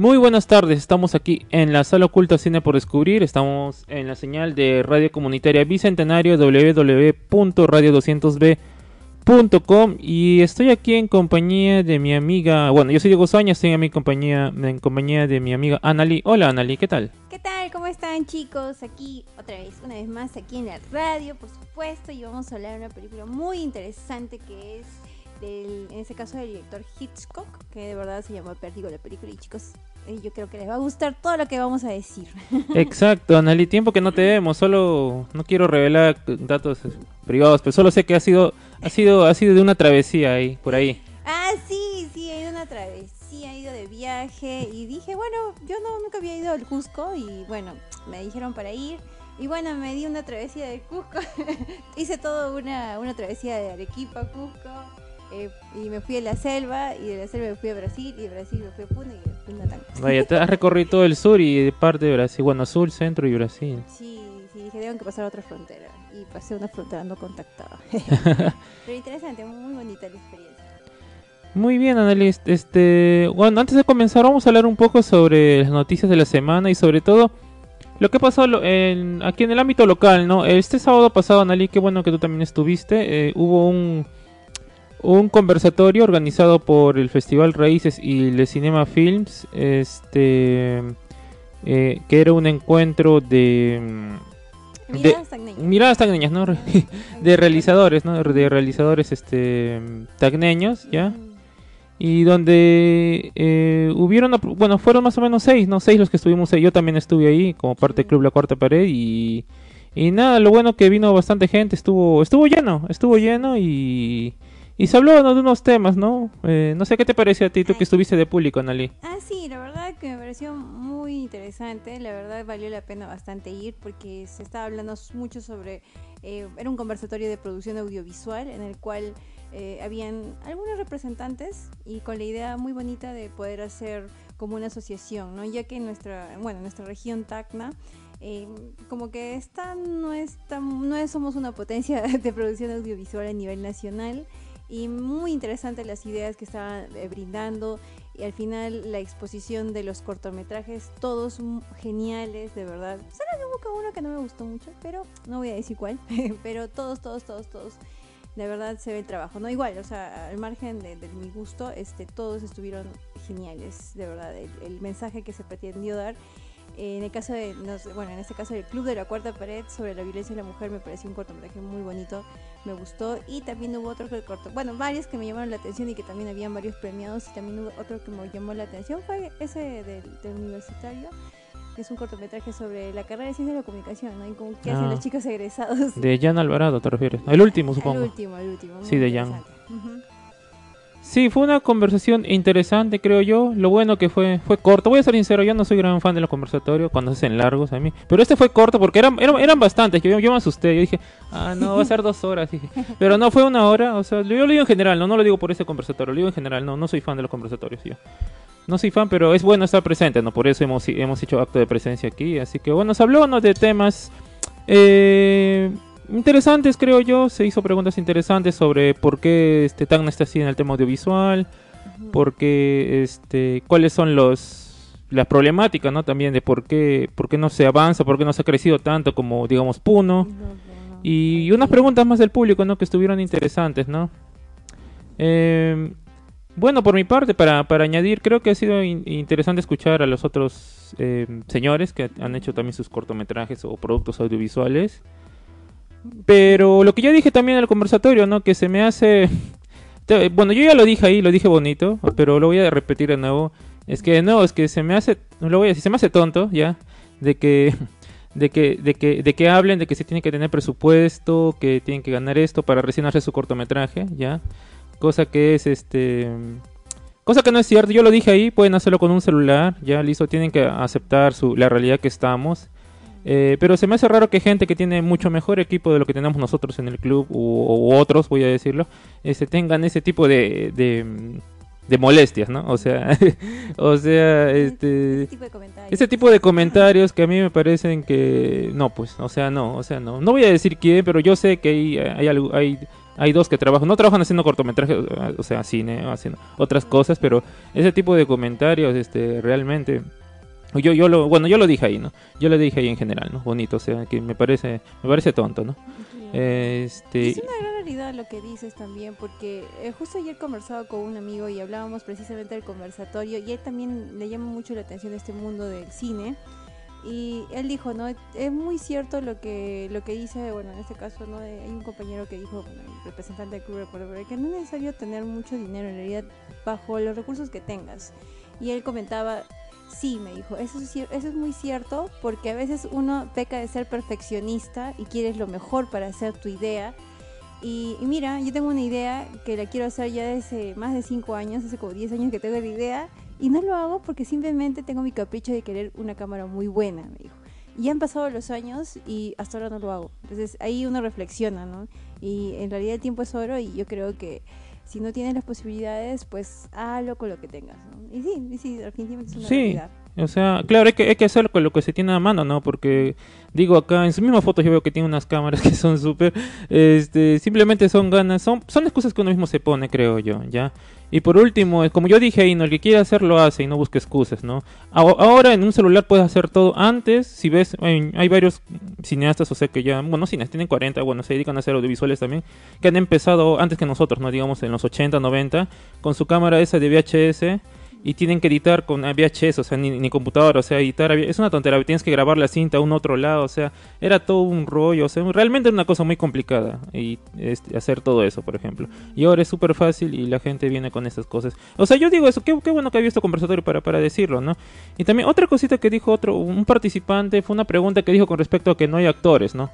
Muy buenas tardes, estamos aquí en la sala oculta Cine por Descubrir, estamos en la señal de Radio Comunitaria Bicentenario www.radio200b.com y estoy aquí en compañía de mi amiga, bueno, yo soy Diego Soña, estoy en mi compañía, en compañía de mi amiga Anali. Hola Anali, ¿qué tal? ¿Qué tal? ¿Cómo están chicos? Aquí otra vez, una vez más aquí en la radio, por supuesto, y vamos a hablar de una película muy interesante que es del, en este caso del director Hitchcock, que de verdad se llama Pértigo la película y chicos, eh, yo creo que les va a gustar todo lo que vamos a decir. Exacto, Anali, tiempo que no te vemos, solo no quiero revelar datos privados, pero solo sé que ha sido ha sido ha sido de una travesía ahí por ahí. Ah, sí, sí, he ido una travesía, he ido de viaje y dije, bueno, yo no nunca había ido al Cusco y bueno, me dijeron para ir. Y bueno, me di una travesía de Cusco. Hice toda una, una travesía de Arequipa Cusco. Eh, y me fui a la selva, y de la selva me fui a Brasil, y de Brasil me fui a Puna y me fui a. Vaya, te has recorrido todo el sur y parte de Brasil, bueno, sur, centro y Brasil. Sí, sí, dije, deben que pasar a otra frontera. Y pasé una frontera no contactada. Pero interesante, muy bonita la experiencia. Muy bien, Annelies. Este, bueno, antes de comenzar, vamos a hablar un poco sobre las noticias de la semana y sobre todo lo que pasó en, aquí en el ámbito local, ¿no? Este sábado pasado, Annelies, qué bueno que tú también estuviste. Eh, hubo un un conversatorio organizado por el Festival Raíces y Le Cinema Films, este, eh, que era un encuentro de... Miradas tagneñas. ¿no? de realizadores, ¿no? De realizadores este, tagneños, ¿ya? Y donde eh, hubieron, bueno, fueron más o menos seis, ¿no? Seis los que estuvimos ahí. Yo también estuve ahí como parte del Club La Cuarta Pared y... Y nada, lo bueno que vino bastante gente, estuvo estuvo lleno, estuvo lleno y... Y se habló de unos temas, ¿no? Eh, no sé qué te parece a ti, tú que estuviste de público, Nali. Ah, sí, la verdad que me pareció muy interesante. La verdad valió la pena bastante ir porque se estaba hablando mucho sobre. Eh, era un conversatorio de producción audiovisual en el cual eh, habían algunos representantes y con la idea muy bonita de poder hacer como una asociación, ¿no? Ya que en nuestra, bueno, nuestra región Tacna. como que esta no es no es, somos una potencia de producción audiovisual a nivel nacional y muy interesantes las ideas que estaban eh, brindando y al final la exposición de los cortometrajes, todos geniales, de verdad. Solo hubo uno que no me gustó mucho, pero no voy a decir cuál, pero todos, todos, todos, todos, de verdad se ve el trabajo, ¿no? Igual, o sea, al margen de, mi gusto, este, todos estuvieron geniales, de verdad, el mensaje que se pretendió dar en el caso de, bueno, en este caso del Club de la Cuarta Pared sobre la violencia de la mujer me pareció un cortometraje muy bonito, me gustó y también hubo otro que corto, bueno, varios que me llamaron la atención y que también habían varios premiados y también hubo otro que me llamó la atención fue ese del, universitario que es un cortometraje sobre la carrera de ciencia de la comunicación, ¿no? Y como qué hacen ah. los chicos egresados. De Jan Alvarado, ¿te refieres? El último, supongo. El último, el último. Sí, de Jan. Sí, fue una conversación interesante, creo yo. Lo bueno que fue fue corto. Voy a ser sincero, yo no soy gran fan de los conversatorios cuando se hacen largos a mí. Pero este fue corto porque eran, eran, eran bastantes. Yo, yo me asusté. Yo dije, ah, no, va a ser dos horas. Dije. Pero no fue una hora. O sea, yo lo digo en general, no, no lo digo por ese conversatorio. Lo digo en general, no, no soy fan de los conversatorios. Yo. No soy fan, pero es bueno estar presente, ¿no? Por eso hemos, hemos hecho acto de presencia aquí. Así que bueno, se habló ¿no? de temas... Eh, interesantes, creo yo. Se hizo preguntas interesantes sobre por qué este Tacna está así en el tema audiovisual, por qué, este, cuáles son los las problemáticas, ¿no? También de por qué, por qué no se avanza, por qué no se ha crecido tanto como, digamos, Puno. Y unas preguntas más del público, ¿no? Que estuvieron interesantes, ¿no? Eh, bueno, por mi parte, para, para añadir, creo que ha sido interesante escuchar a los otros eh, señores que han hecho también sus cortometrajes o productos audiovisuales. Pero lo que yo dije también en el conversatorio, ¿no? Que se me hace... Bueno, yo ya lo dije ahí, lo dije bonito, pero lo voy a repetir de nuevo. Es que no, es que se me hace, lo voy a decir, se me hace tonto, ¿ya? De que, de que, de que, de que hablen de que se tiene que tener presupuesto, que tienen que ganar esto para recién hacer su cortometraje, ¿ya? Cosa que es, este, Cosa que no es cierto, yo lo dije ahí, pueden hacerlo con un celular, ya listo, tienen que aceptar su, la realidad que estamos. Eh, pero se me hace raro que gente que tiene mucho mejor equipo de lo que tenemos nosotros en el club, u, otros, voy a decirlo, este, tengan ese tipo de, de, molestias, ¿no? O sea, o sea, este, ese tipo de comentarios que a mí me parecen que, no, pues, o sea, no, o sea, no. No voy a decir quién, pero yo sé que hay, hay, hay hay dos que trabajan, no trabajan haciendo cortometrajes, o sea, cine, haciendo otras cosas, pero ese tipo de comentarios, este, realmente, yo, yo lo, bueno, yo lo dije ahí, ¿no? Yo lo dije ahí en general, ¿no? Bonito, o sea, que me parece, me parece tonto, ¿no? Este... Es una gran realidad lo que dices también, porque eh, justo ayer conversaba con un amigo y hablábamos precisamente del conversatorio y él también le llama mucho la atención este mundo del cine y él dijo, ¿no? Es muy cierto lo que lo que dice, bueno, en este caso, ¿no? Hay un compañero que dijo, el representante del club, que no es necesario tener mucho dinero, en realidad, bajo los recursos que tengas. Y él comentaba, sí, me dijo, eso es, muy cierto, porque a veces uno peca de ser perfeccionista y quieres lo mejor para hacer tu idea. Y, y mira, yo tengo una idea que la quiero hacer ya desde más de 5 años, hace como 10 años que tengo la idea y no lo hago porque simplemente tengo mi capricho de querer una cámara muy buena, me dijo. Y han pasado los años y hasta ahora no lo hago. Entonces ahí uno reflexiona, ¿no? Y en realidad el tiempo es oro y yo creo que si no tienes las posibilidades, pues hazlo con lo que tengas, ¿no? Y sí, y sí, definitivamente es una sí. O sea, claro, hay que, hay que hacerlo con lo que se tiene a mano, ¿no? Porque, digo, acá en su misma foto yo veo que tiene unas cámaras que son súper, este, simplemente son ganas, son, son excusas que uno mismo se pone, creo yo, ¿ya? Y por último, como yo dije ahí, ¿no? el que quiere hacer lo hace y no busque excusas, ¿no? Ahora en un celular puedes hacer todo. Antes, si ves, hay, varios cineastas, o sea que ya, bueno, cineastas tienen 40, bueno, se dedican a hacer audiovisuales también, que han empezado antes que nosotros, ¿no? Digamos en los 80, 90, con su cámara esa de VHS y tienen que editar con VHS, o sea, ni, ni computadora, o sea, editar, es una tontería, tienes que grabar la cinta a un otro lado, o sea, era todo un rollo, o sea, realmente era una cosa muy complicada y este, hacer todo eso, por ejemplo. Y ahora es súper fácil y la gente viene con esas cosas. O sea, yo digo eso, qué, qué bueno que había este conversatorio para, para decirlo, ¿no? Y también otra cosita que dijo otro, un participante, fue una pregunta que dijo con respecto a que no hay actores, ¿no?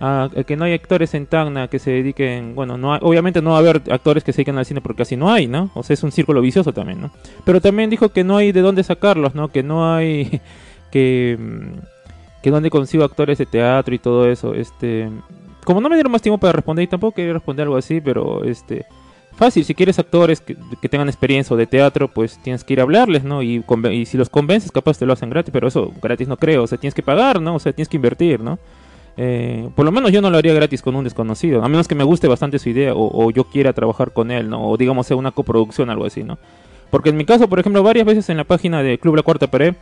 A, que no hay actores en Tacna que se dediquen, bueno, no obviamente no va a haber actores que se dediquen al cine porque casi no hay, ¿no? O sea, es un círculo vicioso también, ¿no? Pero también dijo que no hay de dónde sacarlos, ¿no? Que no hay que mm, que dónde consigo actores de teatro y todo eso, este como no me dieron más tiempo para responder y tampoco quería responder algo así, pero este fácil, si quieres actores que, tengan experiencia de teatro, pues tienes que ir a hablarles, ¿no? Y, y si los convences, capaz te lo hacen gratis, pero eso gratis no creo, o sea, tienes que pagar, ¿no? O sea, tienes que invertir, ¿no? Eh, por lo menos yo no lo haría gratis con un desconocido, a menos que me guste bastante su idea o, yo quiera trabajar con él, ¿no? O digamos sea una coproducción, algo así, ¿no? Porque en mi caso, por ejemplo, varias veces en la página de Club La Cuarta Pared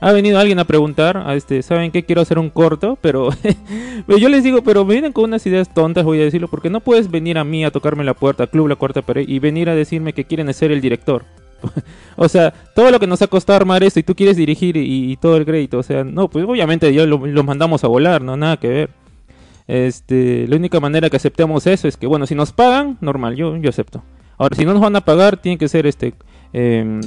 ha venido alguien a preguntar, a este, ¿saben qué? Quiero hacer un corto, pero yo les digo, pero vienen con unas ideas tontas, voy a decirlo, porque no puedes venir a mí a tocarme la puerta, Club La Cuarta Pared, y venir a decirme que quieren ser el director. o sea, todo lo que nos ha costado armar esto y tú quieres dirigir y, todo el crédito, o sea, no, pues obviamente ya lo, mandamos a volar, no, nada que ver. Este, la única manera que aceptemos eso es que, bueno, si nos pagan, normal, yo, yo acepto. Ahora, si no nos van a pagar, tiene que ser este, eh,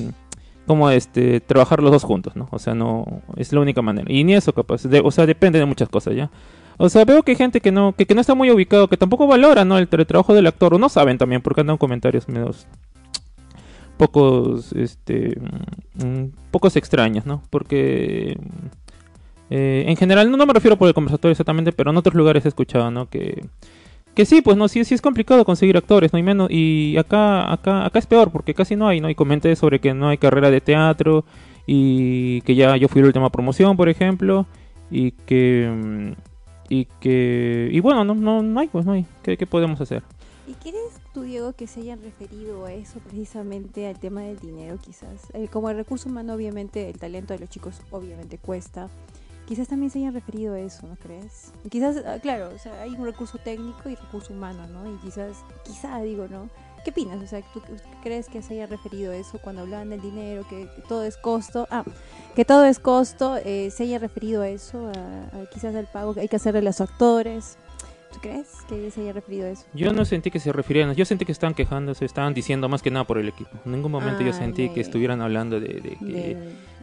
como este, trabajar los dos juntos, ¿no? O sea, no, es la única manera. Y ni eso capaz, o sea, depende de muchas cosas, ¿ya? O sea, veo que hay gente que no, que, que no está muy ubicado, que tampoco valora, ¿no? El, el, trabajo del actor, o no saben también, porque andan comentarios medios pocos, este, mm, pocos extraños, ¿no? Porque eh, en general, no, me refiero por el conversatorio exactamente, pero en otros lugares he escuchado, ¿no? Que, que sí, pues no, sí, sí es complicado conseguir actores, no hay menos, y acá, acá, acá es peor, porque casi no hay, ¿no? Y comenté sobre que no hay carrera de teatro, y que ya yo fui la última promoción, por ejemplo, y que, mm, y que, y bueno, no, no, no hay, pues no hay, ¿qué, qué podemos hacer? ¿Y quieres tú, Diego, que se hayan referido a eso precisamente al tema del dinero quizás? Eh, como el recurso humano, obviamente, el talento de los chicos obviamente cuesta. Quizás también se hayan referido a eso, ¿no crees? Quizás, ah, claro, o sea, hay un recurso técnico y recurso humano, ¿no? Y quizás, quizá digo, ¿no? ¿Qué opinas? O sea, ¿tú crees que se haya referido a eso cuando hablaban del dinero, que, todo es costo? Ah, que todo es costo, eh, se haya referido a eso, a, quizás al pago que hay que hacerle a los actores crees que se haya referido a eso? Yo no sentí que se refirieran, yo sentí que estaban quejándose, estaban diciendo más que nada por el equipo. En ningún momento yo ah, sentí que estuvieran hablando de,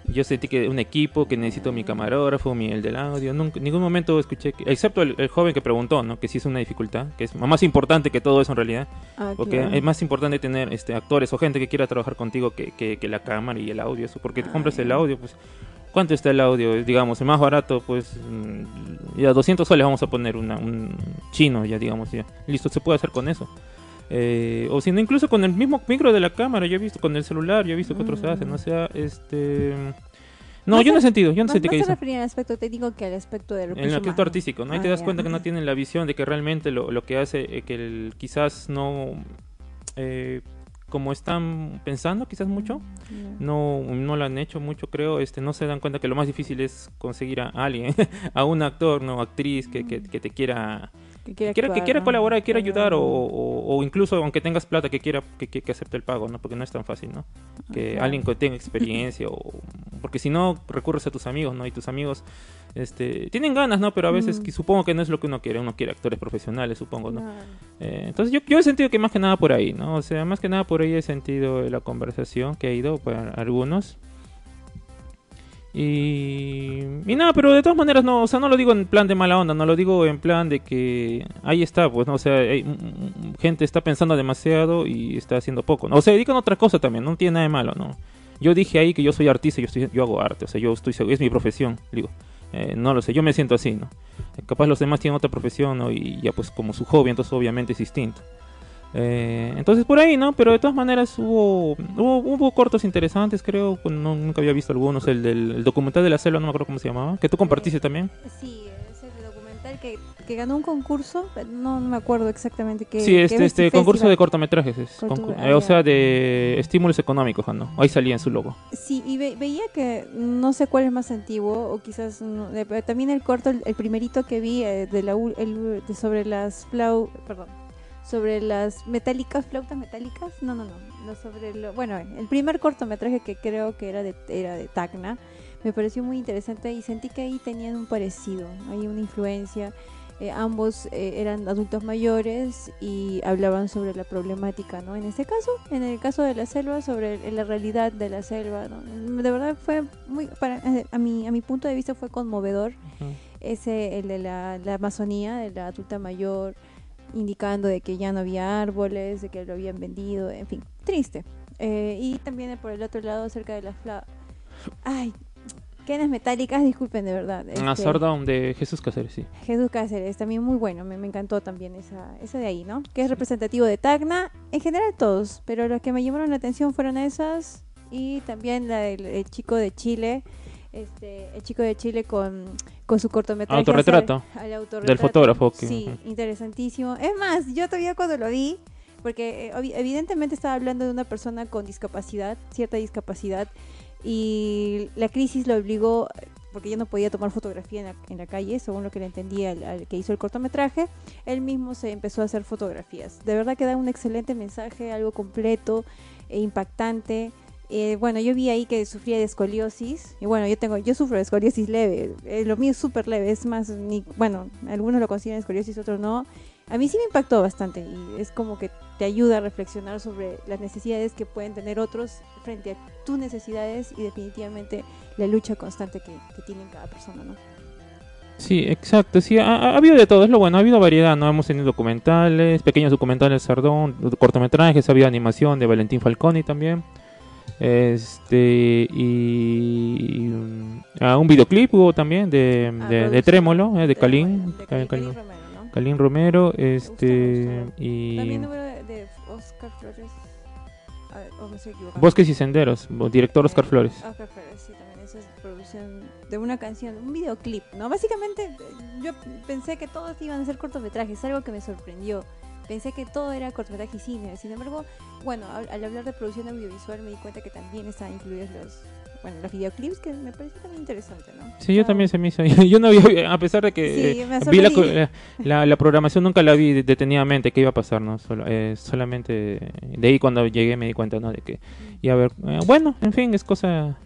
yo sentí que un equipo, que necesito mi camarógrafo, mi, el del audio. Nunca, en ningún momento escuché, que, excepto el, joven que preguntó, ¿no? Que sí es una dificultad, que es más importante que todo eso en realidad. Ah, porque es más importante tener este actores o gente que quiera trabajar contigo que, que, la cámara y el audio. Eso, porque te compras el audio, pues. ¿Cuánto está el audio? Digamos, el más barato, pues. Mm, ya 200 soles vamos a poner una, un chino, ya digamos, ya. Listo, se puede hacer con eso. Eh, o si no, incluso con el mismo micro de la cámara, yo he visto con el celular, yo he visto que otros hacen, o sea, este... No, yo no he sentido, yo no sentí que se refería al aspecto técnico que al aspecto del En el aspecto artístico, ¿no? Ahí te ah, das cuenta que no tienen la visión de que realmente lo, lo que hace, eh, que el, quizás no... Eh, como están pensando quizás mucho, no, no lo han hecho mucho creo, este no se dan cuenta que lo más difícil es conseguir a alguien, a un actor, no actriz que, que, que te quiera que quiera, que quiera, colaborar, que quiera ayudar o, o, incluso aunque tengas plata que quiera que, que, acepte el pago, ¿no? Porque no es tan fácil, ¿no? Que alguien que tenga experiencia o porque si no recurres a tus amigos, ¿no? Y tus amigos este tienen ganas, ¿no? Pero a veces mm. supongo que no es lo que uno quiere, uno quiere actores profesionales, supongo, ¿no? Eh, entonces yo, yo he sentido que más que nada por ahí, ¿no? O sea, más que nada por ahí he sentido la conversación que ha ido para algunos y, y nada, pero de todas maneras no, o sea, no lo digo en plan de mala onda, no lo digo en plan de que ahí está, pues, ¿no? o sea, hay, gente está pensando demasiado y está haciendo poco, ¿no? o sea, dedican otra cosa también, no tiene nada de malo, ¿no? Yo dije ahí que yo soy artista, yo estoy, yo hago arte, o sea, yo estoy, es mi profesión, digo, eh, no lo sé, yo me siento así, ¿no? Capaz los demás tienen otra profesión, ¿no? Y ya pues como su hobby, entonces obviamente es distinto. Eh, entonces por ahí, ¿no? Pero de todas maneras hubo, hubo, hubo cortos interesantes, creo. No, nunca había visto algunos. El del documental de la selva, no me acuerdo cómo se llamaba. Que tú compartiste también. Sí, el documental que, que ganó un concurso. No, me acuerdo exactamente qué. Sí, este, este concurso de cortometrajes. Es, eh, o sea, de estímulos económicos, ¿no? Ahí salía en su logo. Sí, y veía que no sé cuál es más antiguo, o quizás. también el corto, el, primerito que vi eh, de la, el, de sobre las flau. Perdón sobre las metálicas, flautas metálicas, no, no, no, sobre lo, bueno, el primer cortometraje que creo que era de, era de Tacna, me pareció muy interesante y sentí que ahí tenían un parecido, hay una influencia, eh, ambos eh, eran adultos mayores y hablaban sobre la problemática, ¿no? En este caso, en el caso de la selva, sobre la realidad de la selva, De verdad fue muy, para, eh, a, mi, a mi punto de vista fue conmovedor, ese, el de la, la Amazonía, de la adulta mayor, indicando de que ya no había árboles, de que lo habían vendido, en fin, triste. Eh, y también por el otro lado, cerca de las. Ay, quenas metálicas, disculpen de verdad. Este, ah, de Jesús Cáceres, sí. Jesús Cáceres, también muy bueno, me, encantó también esa, esa de ahí, ¿no? Que es representativo de Tacna, en general todos, pero los que me llamaron la atención fueron esas y también la del chico de Chile, este, el chico de Chile con, con su cortometraje. Autorretrato. Del fotógrafo. Sí, interesantísimo. Es más, yo todavía cuando lo vi, porque eh, evidentemente estaba hablando de una persona con discapacidad, cierta discapacidad, y la crisis lo obligó, porque ya no podía tomar fotografía en la, en la calle, según lo que le entendía al, que hizo el cortometraje, él mismo se empezó a hacer fotografías. De verdad que da un excelente mensaje, algo completo e impactante. Eh, bueno, yo vi ahí que sufría de escoliosis. Y bueno, yo tengo, yo sufro de escoliosis leve. Eh, lo mío es súper leve. Es más, ni, bueno, algunos lo consideran escoliosis, otros no. A mí sí me impactó bastante. Y es como que te ayuda a reflexionar sobre las necesidades que pueden tener otros frente a tus necesidades y definitivamente la lucha constante que, que tiene cada persona, ¿no? Sí, exacto, sí, ha, habido de todo, es lo bueno, ha habido variedad, ¿no? Hemos tenido documentales, pequeños documentales Sardón, cortometrajes, ha habido animación de Valentín Falconi también. Este y, ah, un videoclip hubo también de, ah, de, Trémolo, eh, de Kalin, Kalin, Romero, este y también hubo de, Oscar Flores. Bosques y Senderos, director Oscar Flores. Oscar Flores, sí, también esa es producción de una canción, un videoclip, ¿no? Básicamente yo pensé que todos iban a ser cortometrajes, algo que me sorprendió pensé que todo era cortometraje y cine. Sin embargo, bueno, al, hablar de producción audiovisual me di cuenta que también estaban incluidos los, bueno, los videoclips, que me pareció también interesante, ¿no? Sí, yo también se me hizo. Yo no vi, a pesar de que eh, vi la, la, programación, nunca la vi detenidamente, qué iba a pasar, ¿no? Solo, eh, solamente de ahí cuando llegué me di cuenta, ¿no? De que, y a ver, eh, bueno, en fin, es cosa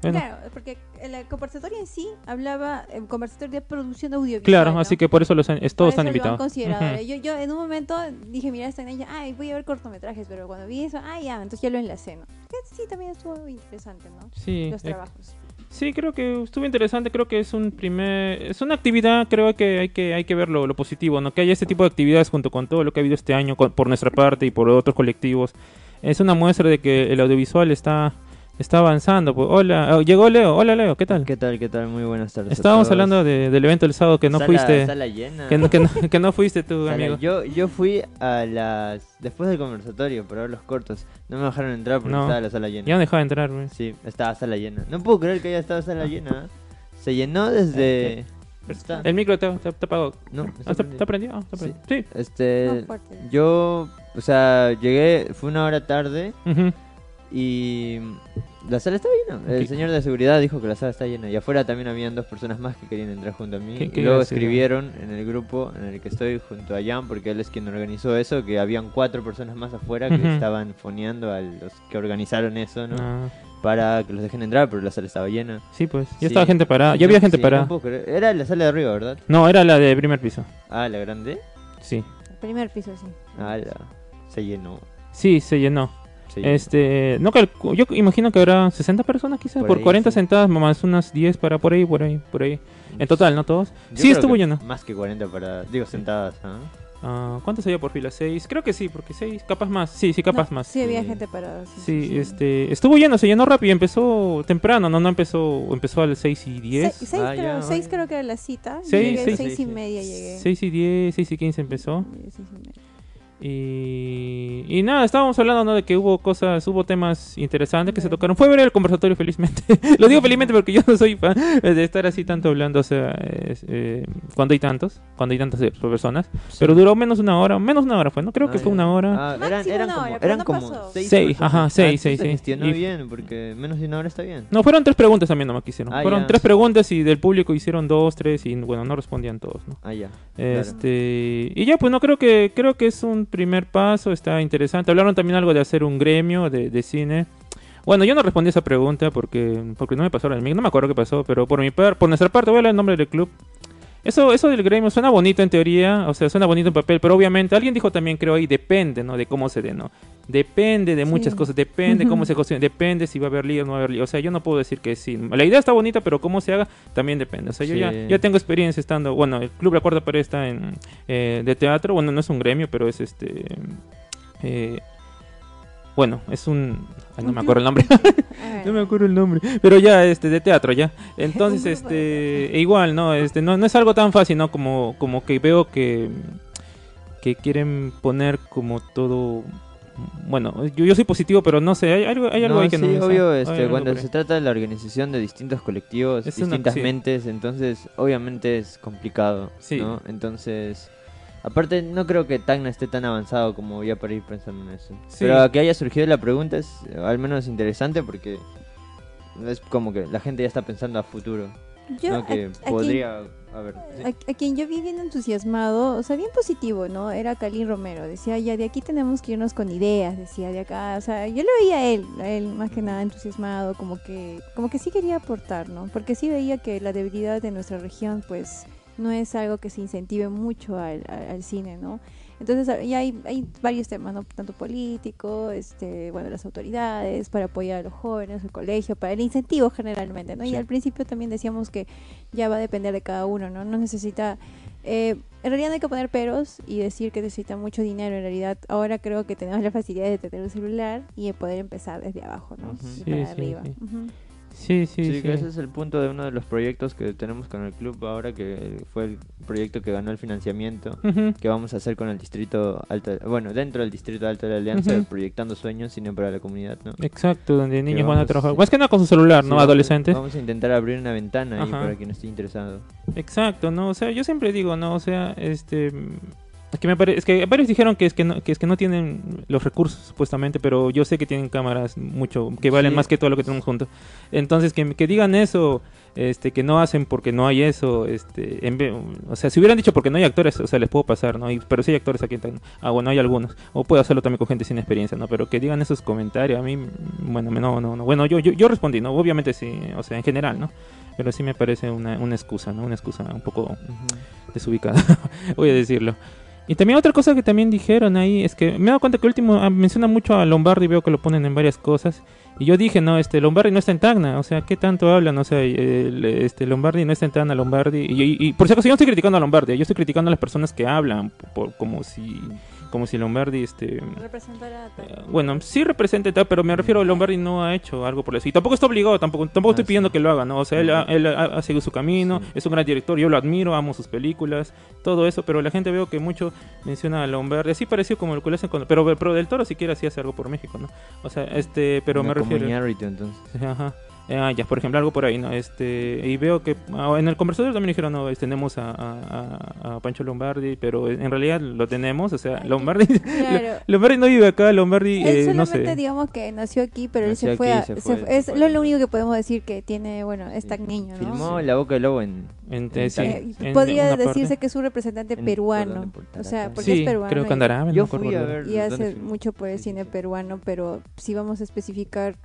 Claro, porque el conversatorio en sí hablaba, el conversatorio de producción audiovisual. Claro, así que por eso los han, todos están invitados. Considerado. yo, yo en un momento dije, mira, esta niña, ay, voy a ver cortometrajes, pero cuando vi eso, ah, ya, entonces ya lo enlacé, ¿no? Sí, también estuvo interesante, ¿no? Sí. Los trabajos. Sí, creo que estuvo interesante, creo que es un primer es una actividad, creo que hay que hay que ver lo, positivo, ¿no? Que haya este tipo de actividades junto con todo lo que ha habido este año por nuestra parte y por otros colectivos. Es una muestra de que el audiovisual está está avanzando. Pues, hola, oh, llegó Leo. Hola Leo, ¿qué tal? ¿Qué tal? ¿Qué tal? Muy buenas tardes. Estábamos hablando del evento del sábado que no fuiste. Sala llena. Que, no, que, no, fuiste tú, amigo. Yo, yo fui a las. Después del conversatorio para ver los cortos. No me dejaron entrar porque estaba la sala llena. Ya no dejaba entrar, güey. Sí, estaba sala llena. No puedo creer que haya estado sala llena. Se llenó desde. El micro te, te, apagó. No, está, ah, prendido. Ah, sí. sí. Este. yo. O sea, llegué. Fue una hora tarde. Y la sala está llena. El señor de seguridad dijo que la sala está llena. Y afuera también habían dos personas más que querían entrar junto a mí. y luego escribieron en el grupo en el que estoy junto a Jan, porque él es quien organizó eso, que habían cuatro personas más afuera que estaban foneando a los que organizaron eso, ¿no? Ah. Para que los dejen entrar, pero la sala estaba llena. Sí, pues. Ya estaba gente parada. Ya había gente parada. era la sala de arriba, ¿verdad? No, era la de primer piso. Ah, la grande. Sí. primer piso, sí. Ah, se llenó. Sí, se llenó. Este, no yo imagino que habrá 60 personas quizás, por, 40 sentadas, más unas 10 para por ahí, por ahí, por ahí. En total, ¿no todos? sí, estuvo lleno. Más que 40 para, digo, sentadas, ¿ah? ah ¿Cuántos había por fila? ¿6? Creo que sí, porque 6, capaz más. Sí, sí, capaz más. Sí, había gente para... Sí, este, estuvo lleno, se llenó rápido, empezó temprano, no, no empezó, empezó al 6 y 10. 6, ah, creo, creo, que era la cita. 6, y media llegué. 6 y 10, 6 y 15 empezó. 6 y media. Y, y nada, estábamos hablando ¿no? de que hubo cosas, hubo temas interesantes que se tocaron. Fue ver el conversatorio felizmente. Lo digo felizmente porque yo no soy fan de estar así tanto hablando, o sea, eh, cuando hay tantos, cuando hay tantas eh, personas. Pero duró menos una hora, menos una hora fue, ¿no? Creo ah, que fue una hora. Ah, eran, eran, como, eran como seis. seis ajá, seis, seis, seis. bien, porque menos de una hora está bien. No, fueron tres preguntas también nomás que hicieron. Ah, fueron tres preguntas y del público hicieron dos, tres y bueno, no respondían todos, ¿no? Ah, ya. Este, y ya, pues no creo que, creo que es un primer paso está interesante. Hablaron también algo de hacer un gremio de, cine. Bueno, yo no respondí esa pregunta porque, porque no me pasó el no me acuerdo qué pasó, pero por mi por nuestra parte voy a hablar el nombre del club. Eso, eso del gremio suena bonito en teoría, o sea, suena bonito en papel, pero obviamente alguien dijo también, creo ahí, depende, ¿no? De cómo se dé, ¿no? Depende de muchas cosas, depende cómo se cocine, depende si va a haber lío o no va a haber lío. O sea, yo no puedo decir que sí. La idea está bonita, pero cómo se haga también depende. O sea, yo ya, ya tengo experiencia estando, bueno, el Club La Cuarta Pared está en, eh, de teatro, bueno, no es un gremio, pero es este eh, bueno, es un... no me acuerdo el nombre. no me acuerdo el nombre. Pero ya, este, de teatro ya. Entonces, este, e igual, ¿no? Este, no, no es algo tan fácil, ¿no? Como, como que veo que, que quieren poner como todo... Bueno, yo, yo soy positivo, pero no sé, hay algo, hay algo ahí que sí, no obvio, este, cuando se trata de la organización de distintos colectivos, distintas mentes, entonces obviamente es complicado, ¿no? Entonces Aparte, no creo que Tacna esté tan avanzado como ya para ir pensando en eso. Pero que haya surgido la pregunta es al menos interesante porque es como que la gente ya está pensando a futuro. Yo, que podría a, quien yo vi bien entusiasmado, o sea, bien positivo, ¿no? Era Calín Romero. Decía, ya de aquí tenemos que irnos con ideas, decía de acá. O sea, yo lo veía a él, a él más que nada entusiasmado, como que, como que sí quería aportar, ¿no? Porque sí veía que la debilidad de nuestra región, pues no es algo que se incentive mucho al, cine, ¿no? Entonces ya hay, hay varios temas, ¿no? Tanto político, este, bueno, las autoridades, para apoyar a los jóvenes, el colegio, para el incentivo generalmente, ¿no? Y al principio también decíamos que ya va a depender de cada uno, ¿no? No necesita... Eh, en realidad no hay que poner peros y decir que necesita mucho dinero. En realidad, ahora creo que tenemos la facilidad de tener un celular y de poder empezar desde abajo, ¿no? arriba. Sí, sí, sí, ese es el punto de uno de los proyectos que tenemos con el club ahora, que fue el proyecto que ganó el financiamiento, que vamos a hacer con el distrito alto, bueno, dentro del distrito alto de la Alianza, proyectando sueños cine para la comunidad, ¿no? Exacto, donde niños van a trabajar, más que nada con su celular, ¿no? Adolescentes. Vamos a intentar abrir una ventana ahí para quien esté interesado. Exacto, ¿no? O sea, yo siempre digo, ¿no? O sea, este Es que me parece, es que varios dijeron que es que no, que es que no tienen los recursos supuestamente, pero yo sé que tienen cámaras mucho que valen más que todo lo que tenemos juntos. Entonces que, que digan eso, este, que no hacen porque no hay eso, este, o sea, si hubieran dicho porque no hay actores, o sea, les puedo pasar, ¿no? pero sí hay actores aquí, ah, bueno, hay algunos, o puedo hacerlo también con gente sin experiencia, ¿no? Pero que digan esos comentarios, a mí, bueno, no, no, no, bueno, yo, yo, yo respondí, ¿no? Obviamente sí, o sea, en general, ¿no? Pero sí me parece una, una excusa, ¿no? Una excusa un poco desubicada, voy a decirlo. Y también otra cosa que también dijeron ahí es que me he dado cuenta que el último ah, menciona mucho a Lombardi, veo que lo ponen en varias cosas. Y yo dije, no, este Lombardi no está en Tacna, o sea, ¿qué tanto hablan? O sea, este Lombardi no está en Tacna, Lombardi. Y, por si acaso yo no estoy criticando a Lombardi, yo estoy criticando a las personas que hablan por, como si como si Lombardi este representara eh, bueno sí representa pero me refiero a Lombardi no ha hecho algo por eso. Y tampoco está obligado tampoco tampoco estoy ah, pidiendo que lo haga no o sea él, ha, él ha, seguido su camino es un gran director yo lo admiro amo sus películas todo eso pero la gente veo que mucho menciona a Lombardi así parecido como lo que hacen con pero pero del Toro siquiera sí hace algo por México no o sea este pero me refiero. Entonces. Ajá Ah, ya, por ejemplo, algo por ahí, ¿no? Este, y veo que ah, en el conversador también dijeron, no, este, tenemos a, a, a, Pancho Lombardi, pero en realidad lo tenemos, o sea, Lombardi, Lombardi no vive acá, Lombardi, eh, no sé. digamos que nació aquí, pero él se fue, es lo, único que podemos decir que tiene, bueno, es tan niño, ¿no? Filmó La Boca del Lobo en... Eh, podría decirse que es un representante peruano, o sea, porque es peruano. creo que andará, Yo fui a ver y hace mucho por el cine peruano, pero si vamos a especificar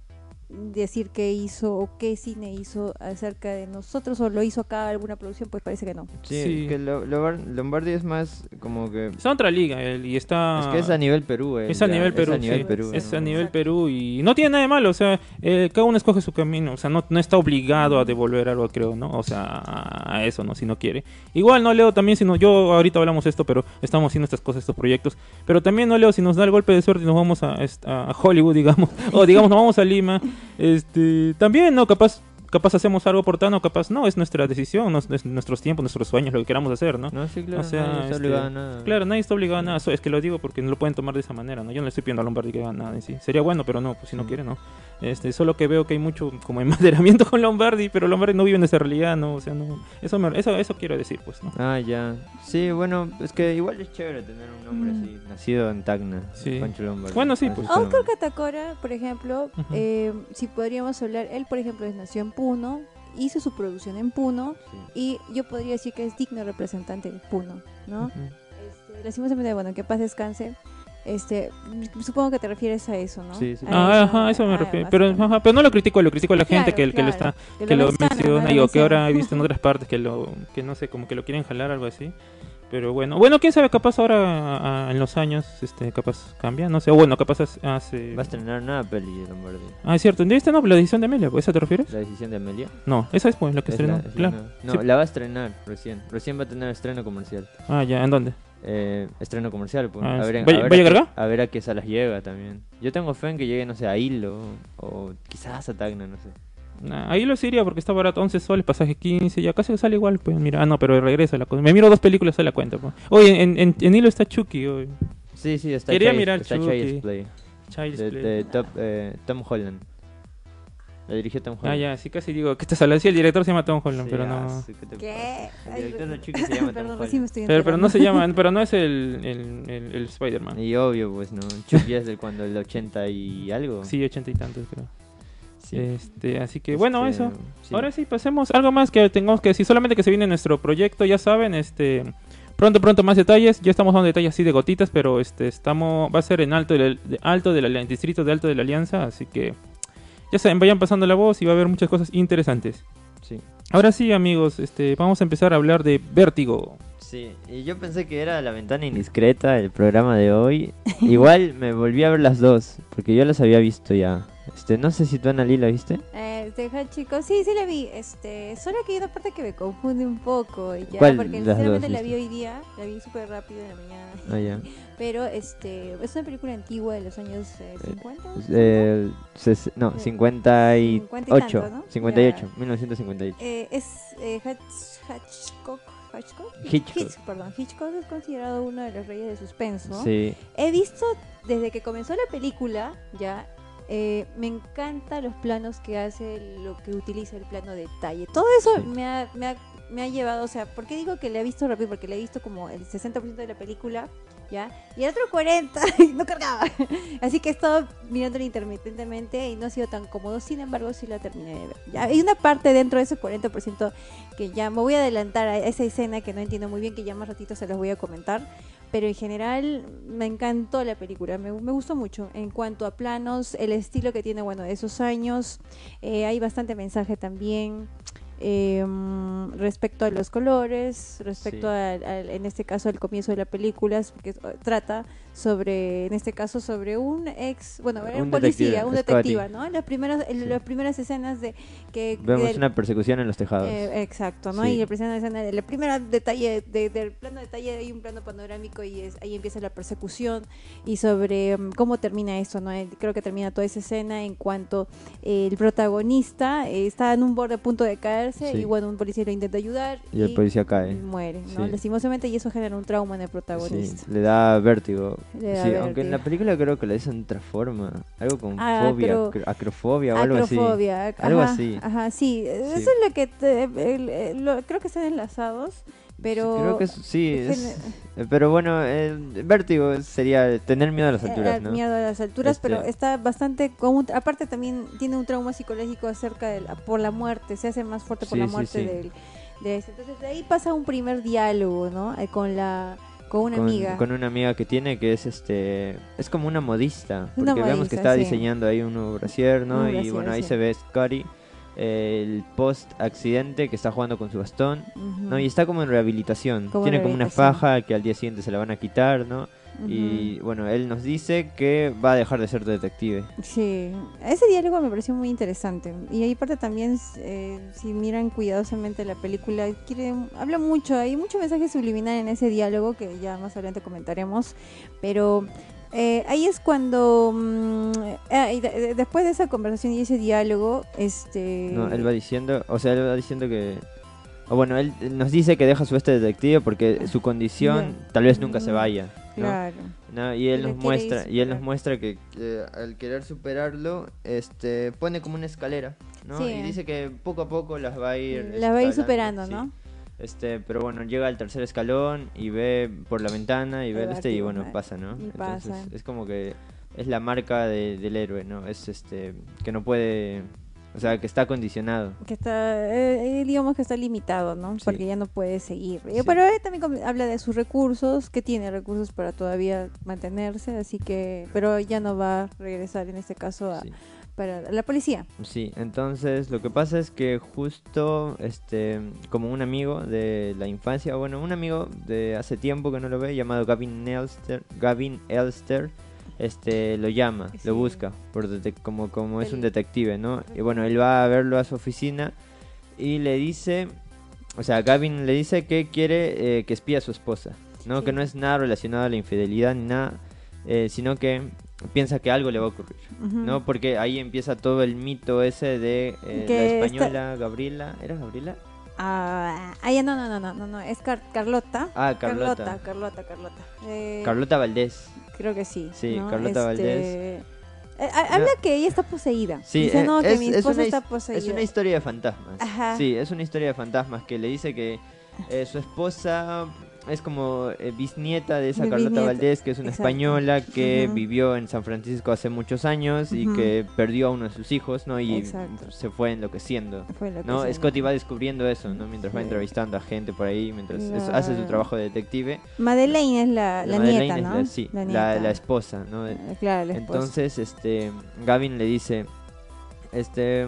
decir qué hizo o qué cine hizo acerca de nosotros o lo hizo acá alguna producción, pues parece que no. Sí, que Lombardi es más como que... Es otra liga él, y está... Es que es a nivel Perú. es a nivel Perú, es a nivel Perú. Es a nivel Perú y no tiene nada de malo, o sea, eh, cada uno escoge su camino, o sea, no, no está obligado a devolver algo, creo, ¿no? O sea, a eso, ¿no? Si no quiere. Igual no leo también, si no, yo ahorita hablamos esto, pero estamos haciendo estas cosas, estos proyectos, pero también no leo si nos da el golpe de suerte y nos vamos a, a Hollywood, digamos, o digamos, nos vamos a Lima este, también, ¿no? Capaz capaz hacemos algo por Tano, capaz no, es nuestra decisión, no, es nuestros tiempos, nuestros sueños, lo que queramos hacer, ¿no? No, sí, claro, nadie está este, obligado a nada. Claro, nadie está obligado a nada, es que lo digo porque no lo pueden tomar de esa manera, ¿no? Yo no le estoy pidiendo a Lombardi que haga nada en sí. Sería bueno, pero no, pues si no mm. quiere, no. Este, solo que veo que hay mucho como enmaderamiento con Lombardi, pero Lombardi no vive en esa realidad, ¿no? O sea, no, eso, eso, eso quiero decir, pues, ¿no? Ah, ya. Sí, bueno, es que igual es chévere tener un nombre mm. así, nacido en Tacna, sí. Pancho Lombardi. Bueno, sí, pues. Oscar Catacora, por ejemplo, eh, si podríamos hablar, él, por ejemplo, nació en Puno, hizo su producción en Puno y yo podría decir que es digno representante de Puno, ¿no? este, lastimosamente, bueno, que paz descanse. Este, supongo que te refieres a eso, ¿no? Sí, sí. Ah, ajá, eso me ah, refiero. Pero, pero no lo critico, lo critico a la gente que, que lo está, que, lo, menciona, y que ahora he visto en otras partes que lo, que no sé, como que lo quieren jalar algo así. Pero bueno, bueno, quién sabe, capaz ahora en los años, este, capaz cambia, no sé, o bueno, capaz hace... Va a estrenar una peli de Lombardi. Ah, es cierto, ¿esta no? ¿La decisión de Amelia? ¿Esa te refieres? ¿La decisión de Amelia? No, esa es pues la que estrenó, claro. No, la va a estrenar recién, recién va a tener estreno comercial. Ah, ya, ¿en dónde? Eh, estreno comercial, pues. Ah, a, ver, ¿Va, a, llegar acá? A ver a qué salas llega también. Yo tengo fe en que llegue, no sé, a Hilo o quizás a Tacna, no sé ahí lo sería porque está barato, 11 soles, pasaje 15, ya casi sale igual, pues mira, ah no, pero regresa la cosa. Me miro dos películas a la cuenta, pues. Oye, en, en, en hilo está Chucky hoy. Sí, sí, está Quería mirar está Chucky. Play. de, eh, Tom Holland. La dirigió Tom Holland. Ah, ya, sí, casi digo que estás hablando. Sí, el director se llama Tom Holland, pero no. Ah, ¿Qué? El director de Chucky se llama Tom Holland. pero, pero no se llama, pero no es el, el, el, el Spider-Man. Y obvio, pues no. Chucky es del cuando el 80 y algo. Sí, 80 y tantos, creo. Este, así que bueno, este, eso. Ahora sí, pasemos. Algo más que tengamos que decir. Solamente que se viene nuestro proyecto, ya saben, este. Pronto, pronto más detalles. Ya estamos dando detalles así de gotitas, pero este estamos va a ser en alto del de, alto del distrito de alto de la alianza, así que ya saben, vayan pasando la voz y va a haber muchas cosas interesantes. Sí. Ahora sí, amigos, este vamos a empezar a hablar de Vértigo. Sí, y yo pensé que era la ventana indiscreta el programa de hoy. Igual me volví a ver las dos, porque yo las había visto ya. Este, no sé si tú, Analí, la viste. Eh, deja, chicos. Sí, sí la vi. Este, solo que hay una parte que me confunde un poco. Ya, ¿Cuál porque sinceramente la vi hoy día. La vi súper rápido en la mañana. Ah, ya. Pero este, es una película antigua de los años 50. Eh, eh no, 58. ¿no? 58, 1958. Eh, es eh, Hitchcock. Hitchcock? Hitchcock. perdón, Hitchcock es considerado uno de los reyes de suspenso. Sí. He visto desde que comenzó la película, ya eh, me encanta los planos que hace, lo que utiliza el plano de detalle. Todo eso me, ha, me, ha, me ha llevado, o sea, ¿por qué digo que le he visto rápido? Porque le he visto como el 60% de la película, ¿ya? Y el otro 40% no cargaba. Así que he estado mirándolo intermitentemente y no ha sido tan cómodo. Sin embargo, sí la terminé de ver. ¿ya? Hay una parte dentro de ese 40% que ya me voy a adelantar a esa escena que no entiendo muy bien, que ya más ratito se los voy a comentar. Pero en general me encantó la película, me, me gustó mucho. En cuanto a planos, el estilo que tiene, bueno, de esos años, eh, hay bastante mensaje también. Eh, respecto a los colores, respecto al, en este caso al comienzo de la película, que trata sobre, en este caso, sobre un ex, bueno, un, policía, un detective, ¿no? Las primeras, las primeras escenas de que... Vemos una persecución en los tejados. Eh, exacto, ¿no? Y la primera escena, la primera detalle, del plano detalle hay un plano panorámico y es, ahí empieza la persecución y sobre um, cómo termina eso, ¿no? Creo que termina toda esa escena en cuanto el protagonista está en un borde a punto de y bueno, un policía lo intenta ayudar y, el policía cae. muere, ¿no? Lastimosamente y eso genera un trauma en el protagonista. le da vértigo sí, aunque en la película creo que le dicen otra forma. Algo con ah, fobia, acrofobia o algo así. algo así. Ajá, sí. Eso es lo que creo que están enlazados. Pero creo que sí, eh, pero bueno, el vértigo sería tener miedo a las alturas, ¿no? Miedo a las alturas, pero este está bastante aparte también tiene un trauma psicológico acerca de la, por la muerte, se hace más fuerte por la muerte de, de Entonces de ahí pasa un primer diálogo, ¿no? Eh, con la con una amiga. Con una amiga que tiene que es este es como una modista, porque vemos que está diseñando ahí un nuevo brasier, ¿no? y bueno, ahí se ve Scotty el post accidente que está jugando con su bastón, ¿no? Y está como en rehabilitación. Tiene como una faja que al día siguiente se la van a quitar, ¿no? Y bueno, él nos dice que va a dejar de ser detective. Sí, ese diálogo me pareció muy interesante. Y ahí parte también, eh, si miran cuidadosamente la película, quiere, habla mucho, hay mucho mensaje subliminal en ese diálogo que ya más adelante comentaremos. Pero eh, ahí es cuando, mm, eh, después de esa conversación y ese diálogo, este... No, él va diciendo, o sea, él va diciendo que... O bueno, él nos dice que deja su este detective porque su condición tal vez nunca se vaya. Claro. y él nos muestra y él nos muestra que al querer superarlo, este pone como una escalera, ¿no? Y dice que poco a poco las va a ir las va a ir superando, ¿no? Este, pero bueno, llega al tercer escalón y ve por la ventana y ve este y bueno, pasa, ¿no? Entonces es como que es la marca del héroe, ¿no? Es este que no puede o sea, que está condicionado. Que está, eh, eh, digamos que está limitado, ¿no? Porque ya no puede seguir. Eh, pero él también habla de sus recursos, que tiene recursos para todavía mantenerse, así que, pero ya no va a regresar en este caso a, para la policía. Sí, entonces lo que pasa es que justo, este, como un amigo de la infancia, bueno, un amigo de hace tiempo que no lo ve, llamado Gavin Elster, Gavin Elster, este lo llama, lo busca, por como, como es un detective, ¿no? Y bueno, él va a verlo a su oficina y le dice, o sea, Gavin le dice que quiere eh, que espía a su esposa, ¿no? Que no es nada relacionado a la infidelidad ni nada, eh, sino que piensa que algo le va a ocurrir, ¿no? Porque ahí empieza todo el mito ese de eh, la española Gabriela, ¿era Gabriela? Ah, no, no, no, no, no, es Carlota. Ah, Carlota. Carlota, Carlota, Carlota Valdés. Creo que sí. Sí, Carlota este, Valdés. Eh, habla que ella está poseída. Sí, dice, no, que mi esposa está poseída. Es una historia de fantasmas. Sí, es una historia de fantasmas que le dice que eh, su esposa es como eh, bisnieta de esa Carlota Valdés, que es una española que vivió en San Francisco hace muchos años y que perdió a uno de sus hijos, ¿no? Y se fue enloqueciendo, ¿no? Scotty va descubriendo eso, ¿no? Mientras va entrevistando a gente por ahí, mientras hace su trabajo de detective. Madeleine es la, nieta, ¿no? sí, la, esposa, ¿no? Claro, la esposa. Entonces, este, Gavin le dice este,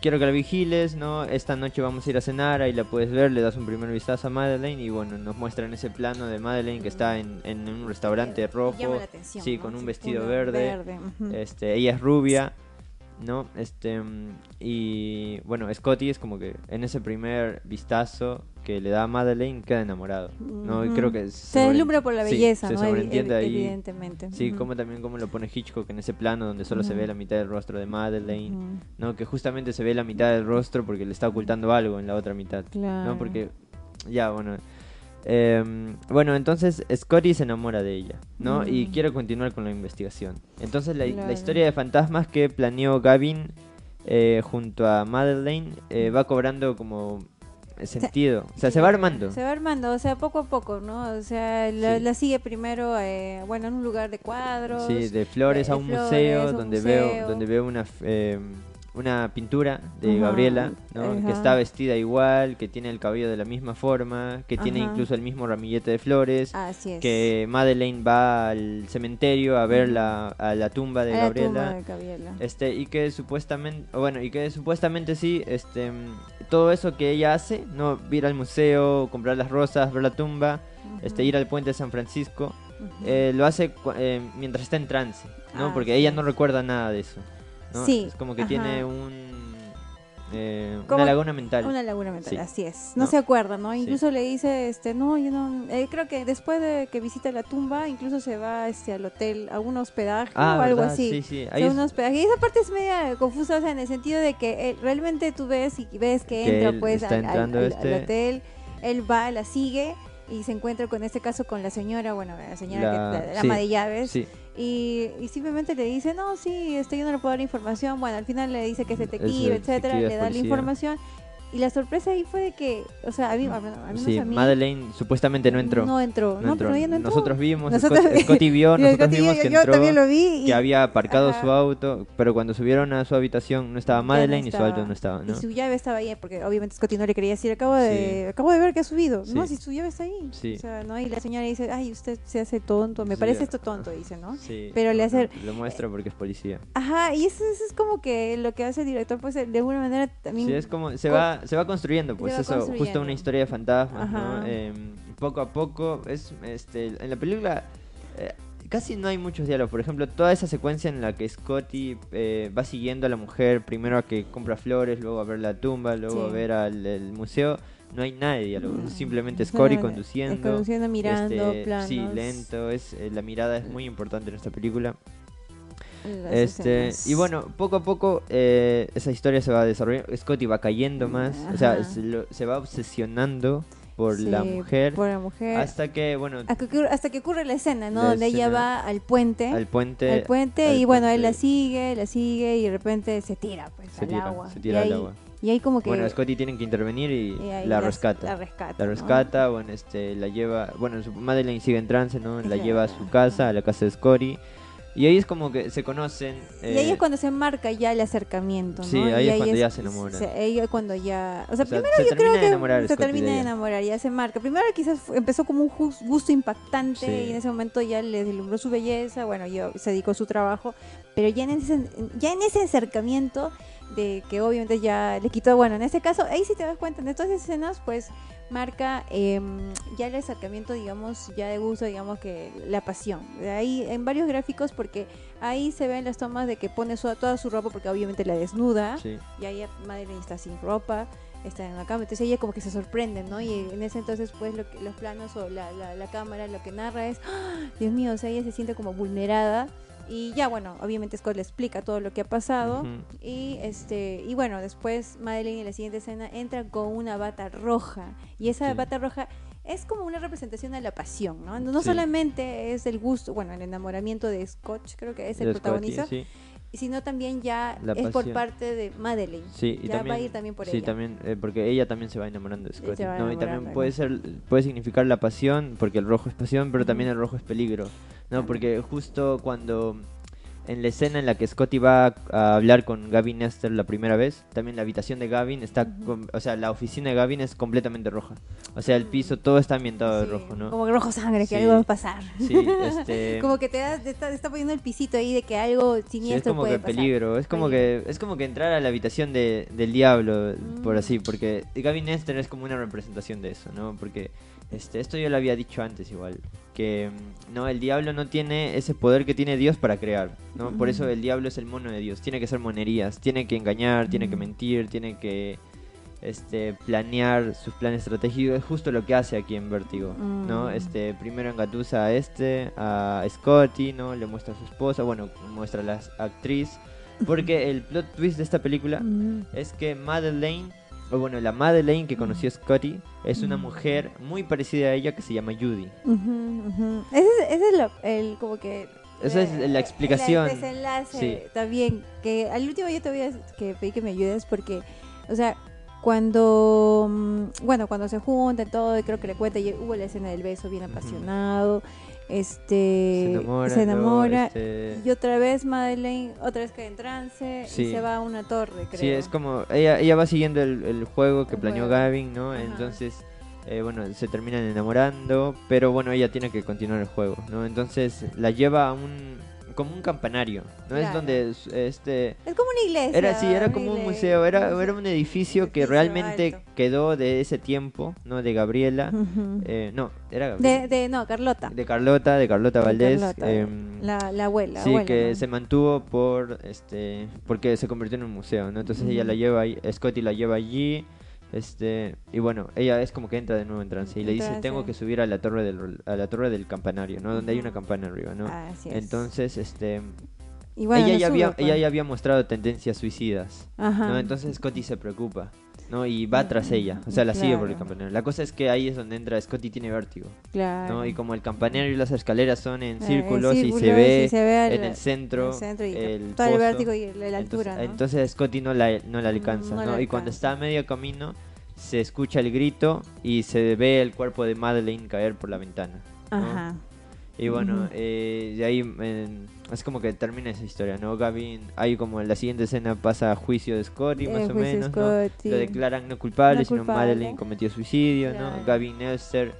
quiero que la vigiles, ¿no? Esta noche vamos a ir a cenar, ahí la puedes ver, le das un primer vistazo a Madeleine y bueno, nos muestran ese plano de Madeleine que está en, un restaurante rojo, sí, con un vestido verde, este, ella es rubia, ¿no? Este, y bueno, Scotty es como que en ese primer vistazo que le da a Madeleine queda enamorado, creo que se, deslumbra por la belleza, se ¿no? sobreentiende ahí. Evidentemente. Sí, como también como lo pone Hitchcock en ese plano donde solo se ve la mitad del rostro de Madeleine, ¿no? Que justamente se ve la mitad del rostro porque le está ocultando algo en la otra mitad, ¿no? Porque ya, bueno, em, bueno, entonces Scotty se enamora de ella, ¿no? Y quiere continuar con la investigación. Entonces la, la historia de fantasmas que planeó Gavin eh, junto a Madeleine eh, va cobrando como sentido. O sea, se va armando. Se va armando, o sea, poco a poco, ¿no? O sea, la, sigue primero, eh, bueno, en un lugar de cuadros. Sí, de flores a un museo, donde veo donde veo una... Eh, una pintura de Gabriela, ¿no? que está vestida igual, que tiene el cabello de la misma forma, que tiene incluso el mismo ramillete de flores, que Madeleine va al cementerio a ver la, a la tumba de, Gabriela, este y que supuestamente, bueno, y que supuestamente sí, este, todo eso que ella hace, no ir al museo, comprar las rosas, ver la tumba, este, ir al puente de San Francisco, eh, lo hace eh, mientras está en trance, ¿no? Ah, Porque ella no recuerda nada de eso. Sí. Es como que tiene un... Eh, una laguna mental. Una laguna mental, así es. No, se acuerda, ¿no? Incluso le dice, este, no, yo no... Eh, creo que después de que visita la tumba, incluso se va este, al hotel, a un hospedaje ah, o algo así. Sí, sí. Ahí un hospedaje. Y esa parte es media confusa, o sea, en el sentido de que eh, realmente tú ves y ves que, entra pues al, este hotel, él va, la sigue y se encuentra con este caso con la señora, bueno, la señora la, ama de llaves. Sí y, simplemente le dice, no, sí, este, yo no le puedo dar información. Bueno, al final le dice que es detective, etcétera, le da la información y la sorpresa ahí fue de que, o sea, a mí, a mí sí, Madeleine supuestamente no entró. No entró, no, Pero ella no entró. Nosotros vimos, Scotty vio, nosotros vimos que entró, también lo vi que había aparcado su auto, pero cuando subieron a su habitación no estaba Madeleine y su auto no estaba, ¿no? Y su llave estaba ahí, porque obviamente Scotty no le quería decir, acabo de, acabo de ver que ha subido. No, si su llave está ahí. Sí. O sea, ¿no? Y la señora dice, ay, usted se hace tonto, me parece esto tonto, dice, ¿no? Sí. Pero le hace... Lo muestra porque es policía. Ajá, y eso, es como que lo que hace el director, pues de alguna manera también... Sí, es como, se va, se va construyendo, pues eso, justo una historia de fantasmas, ¿no? Em, poco a poco, es, este, en la película eh, casi no hay muchos diálogos. Por ejemplo, toda esa secuencia en la que Scotty eh, va siguiendo a la mujer, primero a que compra flores, luego a ver la tumba, luego a ver al museo. No hay nada de diálogo, simplemente Scotty conduciendo. conduciendo, mirando, este, Sí, lento, es, eh, la mirada es muy importante en esta película. Este, y bueno, poco a poco eh, esa historia se va desarrollando. Scotty va cayendo más, o sea, se, va obsesionando por la mujer. Por la mujer. Hasta que, bueno. Hasta que, ocurre la escena, ¿no? Donde ella va al puente. Al puente. Al puente, y bueno, él la sigue, la sigue y de repente se tira, pues, al agua. Se tira al agua. Y ahí como que... Bueno, Scotty tiene que intervenir y, la, rescata. La rescata. La rescata, bueno, este, la lleva... Bueno, su Madeleine sigue en trance, ¿no? La lleva a su casa, a la casa de Scotty. Y ahí es como que se conocen. y ahí es eh, cuando se marca ya el acercamiento, ¿no? Sí, ahí, es cuando ya se enamoran. ahí es cuando ya. O sea, primero yo creo que se termina de enamorar, ya se marca. Primero quizás empezó como un gusto impactante y en ese momento ya le deslumbró su belleza, bueno, yo se dedicó a su trabajo, pero ya en ese, ya en ese acercamiento de que obviamente ya le quitó, bueno, en ese caso, ahí si te das cuenta, en esas escenas, pues marca em, ya el acercamiento, digamos, ya de gusto, digamos que la pasión. Ahí en varios gráficos, porque ahí se ven las tomas de que pone toda su ropa, porque obviamente la desnuda, y ahí Madeline está sin ropa, está en la cama, entonces ella como que se sorprende, ¿no? Y en ese entonces, pues, lo los planos o la, la, cámara lo que narra es, ¡Ah! Dios mío, o sea, ella se siente como vulnerada y ya, bueno, obviamente Scott le explica todo lo que ha pasado. Y este y bueno, después Madeline en la siguiente escena entra con una bata roja. Y esa bata roja es como una representación de la pasión, ¿no? No solamente es el gusto, bueno, el enamoramiento de Scott, creo que es el protagonista. sino también ya es por parte de Madeline. Sí, y ya también, va a ir también por sí, también, eh, porque ella también se va enamorando de Scott. No, y también puede ser, puede significar la pasión, porque el rojo es pasión, pero también el rojo es peligro. No, porque justo cuando en la escena en la que Scotty va a hablar con Gavin Nestor la primera vez, también la habitación de Gavin está, o sea, la oficina de Gavin es completamente roja. O sea, el piso todo está ambientado de rojo, ¿no? Como que rojo sangre, que algo va a pasar. Sí, este... como que te, da, está, poniendo el pisito ahí de que algo siniestro es como que peligro, es como que es como que entrar a la habitación de, del diablo, por así, mm. porque Gavin Nestor es como una representación de eso, ¿no? Porque este, esto yo lo había dicho antes igual, que mm, no el diablo no tiene ese poder que tiene Dios para crear, ¿no? Por eso el diablo es el mono de Dios, tiene que ser monerías, tiene que engañar, tiene que mentir, tiene que este planear sus planes estratégicos, es justo lo que hace aquí en Vértigo, ¿no? Mm. Este, primero engatusa a este, a Scotty, ¿no? Le muestra a su esposa, bueno, muestra a la actriz, porque el plot twist de esta película es que Madeleine o bueno, la Madeleine que conoció Scotty es una mujer muy parecida a ella que se llama Judy. Ese, es el, como que... Esa es la explicación. El desenlace también, que al último yo te voy a que pedí que me ayudes porque, o sea, cuando, mm, bueno, cuando se juntan todo, creo que le cuenta, y hubo la escena del beso bien apasionado, este, se enamora, este y otra vez Madeleine, otra vez cae en trance y se va a una torre, creo. Sí, es como, ella, ella va siguiendo el, juego que planeó Gavin, ¿no? Entonces... Eh, bueno, se terminan enamorando, pero bueno, ella tiene que continuar el juego, ¿no? Entonces la lleva a un, como un campanario, ¿no? Es donde este... Es como una iglesia. Era sí, era como un museo, era, era un edificio que realmente quedó de ese tiempo, ¿no? De Gabriela. eh, no, era Gabriela. De, de, no, Carlota. De Carlota, de Carlota Valdés. Em, la, la, abuela. Sí, que se mantuvo por, este, porque se convirtió en un museo, ¿no? Entonces ella la lleva ahí, Scotty la lleva allí. Este, y bueno, ella es como que entra de nuevo en trance y le dice, tengo que subir a la torre del, a la torre del campanario, ¿no? Donde hay una campana arriba, ¿no? Entonces, este... ella, ya había, ella pues. ya había mostrado tendencias suicidas, ¿no? Entonces Scotty se preocupa, ¿no? Y va tras ella, o sea, la sigue por el campanario. La cosa es que ahí es donde entra Scotty tiene vértigo, ¿no? Y como el campanario y las escaleras son en eh, círculos, y, se ve en el centro, el, todo el vértigo y la altura, entonces, entonces, Scotty no la, no la alcanza, ¿no? Y cuando está a medio camino se escucha el grito y se ve el cuerpo de Madeleine caer por la ventana. Ajá. Y bueno, eh, de ahí es como que termina esa historia, ¿no? Gavin, ahí como en la siguiente escena pasa a juicio de Scotty, más o menos, ¿no? Lo declaran no culpable, sino Madeleine cometió suicidio, ¿no? Gavin Elster,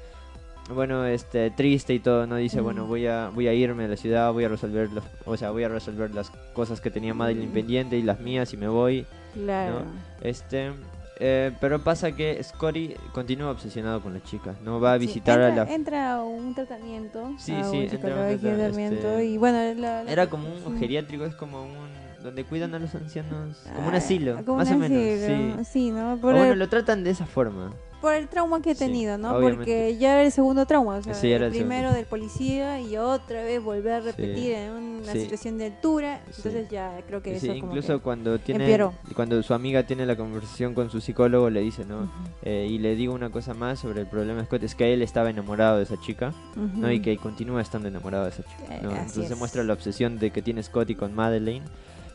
bueno, este, triste y todo, ¿no? Dice, bueno, voy a, voy a irme a la ciudad, voy a resolver los, o sea, voy a resolver las cosas que tenía Madeleine pendiente y las mías y me voy, Claro. Este, eh, pero pasa que Scotty continúa obsesionado con la chica, no va a visitar a la... Entra a un tratamiento, sí, sí, entra un tratamiento este, y bueno... Era como un geriátrico, es como un... Donde cuidan a los ancianos, como un ah, asilo, más o menos. Sí, ¿no? bueno, lo tratan de esa forma por el trauma que he tenido, ¿no? Porque ya era el segundo trauma, o sea, el, primero del policía y otra vez volver a repetir en una situación de altura, entonces ya creo que eso como incluso cuando tiene cuando su amiga tiene la conversación con su psicólogo le dice, ¿no? Eh, y le digo una cosa más sobre el problema de Scott es que él estaba enamorado de esa chica, ¿no? Y que continúa estando enamorado de esa chica, ¿no? Eh, entonces muestra la obsesión de que tiene Scotty con Madeleine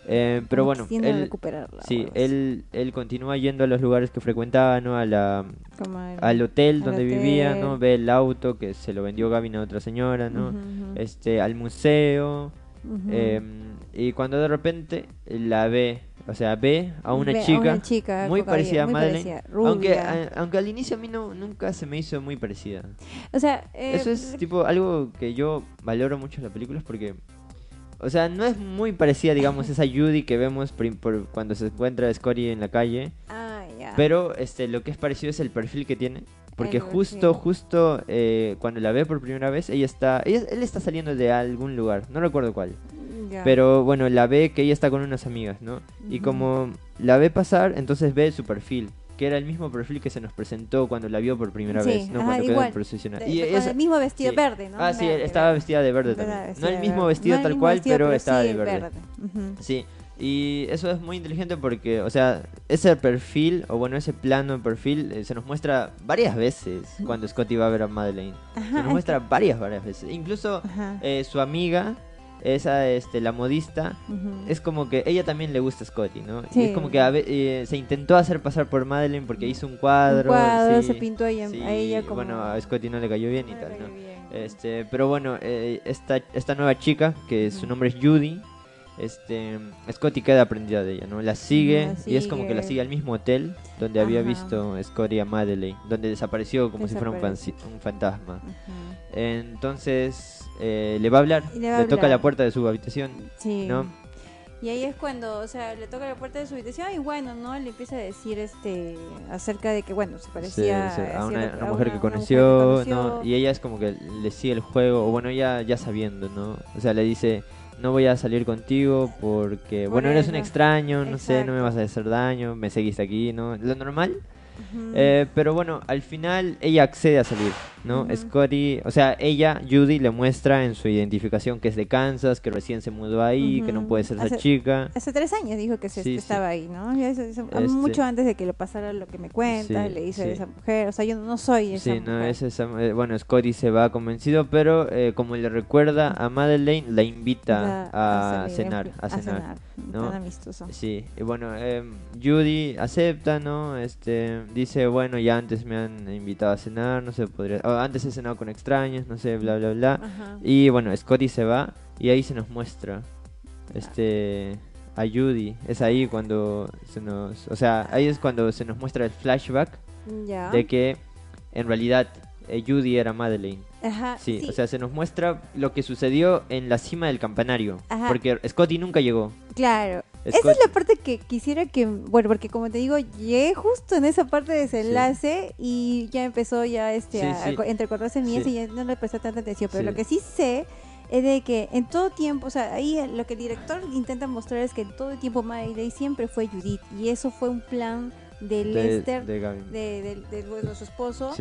eh, pero bueno, él, sí, él, él continúa yendo a los lugares que frecuentaba, ¿no? A la, al hotel donde vivía, ¿no? Ve el auto que se lo vendió Gavin a otra señora, ¿no? Este, al museo. Em, y cuando de repente la ve, o sea, ve a una, chica, muy parecida a Madeleine. aunque, aunque al inicio a mí no, nunca se me hizo muy parecida. O sea, eso es eh, tipo algo que yo valoro mucho en las películas porque o sea, no es muy parecida, digamos, esa Judy que vemos por cuando se encuentra Scotty en la calle. Ah, ya. Pero este, lo que es parecido es el perfil que tiene. Porque justo, justo eh, cuando la ve por primera vez, ella está, ella, él está saliendo de algún lugar, no recuerdo cuál. Pero bueno, la ve que ella está con unas amigas, ¿no? Y como la ve pasar, entonces ve su perfil que era el mismo perfil que se nos presentó cuando la vio por primera vez, ¿no? cuando quedó profesional. y el mismo vestido verde, ¿no? Ah, sí, estaba vestida de verde también. No el mismo vestido tal cual, pero, estaba de verde. Sí. Y eso es muy inteligente porque, o sea, ese perfil, o bueno, ese plano de perfil, eh, se nos muestra varias veces cuando Scotty va a ver a Madeleine. se nos muestra varias, varias veces. Incluso eh, su amiga, esa este la modista es como que ella también le gusta a Scotty no es como que eh, se intentó hacer pasar por Madeleine porque hizo un cuadro, un cuadro se pintó a ella, a ella como bueno a Scotty no le cayó bien y tal no este pero bueno eh, esta esta nueva chica que su nombre es Judy este Scotty queda aprendida de ella no la sigue, y es como que la sigue. al mismo hotel donde había visto Scotty a Madeleine donde desapareció como si fuera un, un fantasma. Entonces eh, le va a hablar, le, toca la puerta de su habitación, ¿no? Y ahí es cuando, o sea, le toca la puerta de su habitación y bueno, ¿no? Le empieza a decir este acerca de que, bueno, se parecía a, una, mujer, que conoció, ¿no? Y ella es como que le sigue el juego, o bueno, ya, ya sabiendo, ¿no? O sea, le dice, no voy a salir contigo porque, bueno, eres un extraño, no sé, no me vas a hacer daño, me seguiste aquí, ¿no? Lo normal Eh, pero bueno, al final ella accede a salir, ¿no? Scotty, o sea, ella, Judy, le muestra en su identificación que es de Kansas, que recién se mudó ahí, que no puede ser esa chica. Hace tres años dijo que se, estaba ahí, ¿no? Este mucho antes de que le pasara lo que me cuenta, le dice a esa mujer, o sea, yo no soy esa Sí, no, es esa, eh, bueno, Scotty se va convencido, pero eh, como le recuerda a Madeleine, la invita a, cenar, a cenar, ¿no? amistoso. Sí, y bueno, em, Judy acepta, ¿no? Este, dice, bueno, ya antes me han invitado a cenar, no sé, podría... antes he cenado con extraños, no sé, bla, bla, bla. Y bueno, Scotty se va y ahí se nos muestra, este, a Judy. Es ahí cuando se nos... O sea, ahí es cuando se nos muestra el flashback de que en realidad eh, Judy era Madeleine. Ajá, sí, o sea, se nos muestra lo que sucedió en la cima del campanario. Porque Scotty nunca llegó. Claro. Esa es la parte que quisiera que, bueno, porque como te digo, llegué justo en esa parte de desenlace y ya empezó ya este a, entrecortarse mías y ya no le presté tanta atención. Pero lo que sí sé es de que en todo tiempo, o sea, ahí lo que el director intenta mostrar es que en todo el tiempo Mayday siempre fue Judith y eso fue un plan de Lester, de, de, su esposo.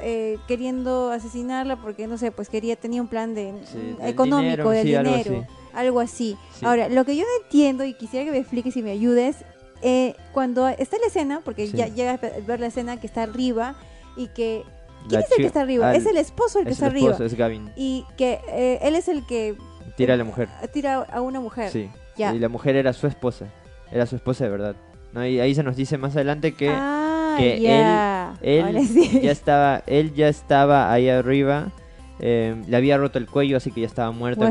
Eh, queriendo asesinarla porque no sé, pues quería tenía un plan de económico de dinero, algo así. Algo Ahora, lo que yo no entiendo y quisiera que me expliques y me ayudes, eh, cuando está la escena, porque ya llega a ver la escena que está arriba y que ¿Quién es el que está arriba? es el esposo el que está arriba. Es Gavin. Y que eh, él es el que tira a la mujer. Tira a una mujer. Sí. Ya. Y la mujer era su esposa. Era su esposa de verdad. ¿no? Y ahí se nos dice más adelante que, ah, que él, él ya estaba, él ya estaba ahí arriba eh, le había roto el cuello, así que ya estaba muerta.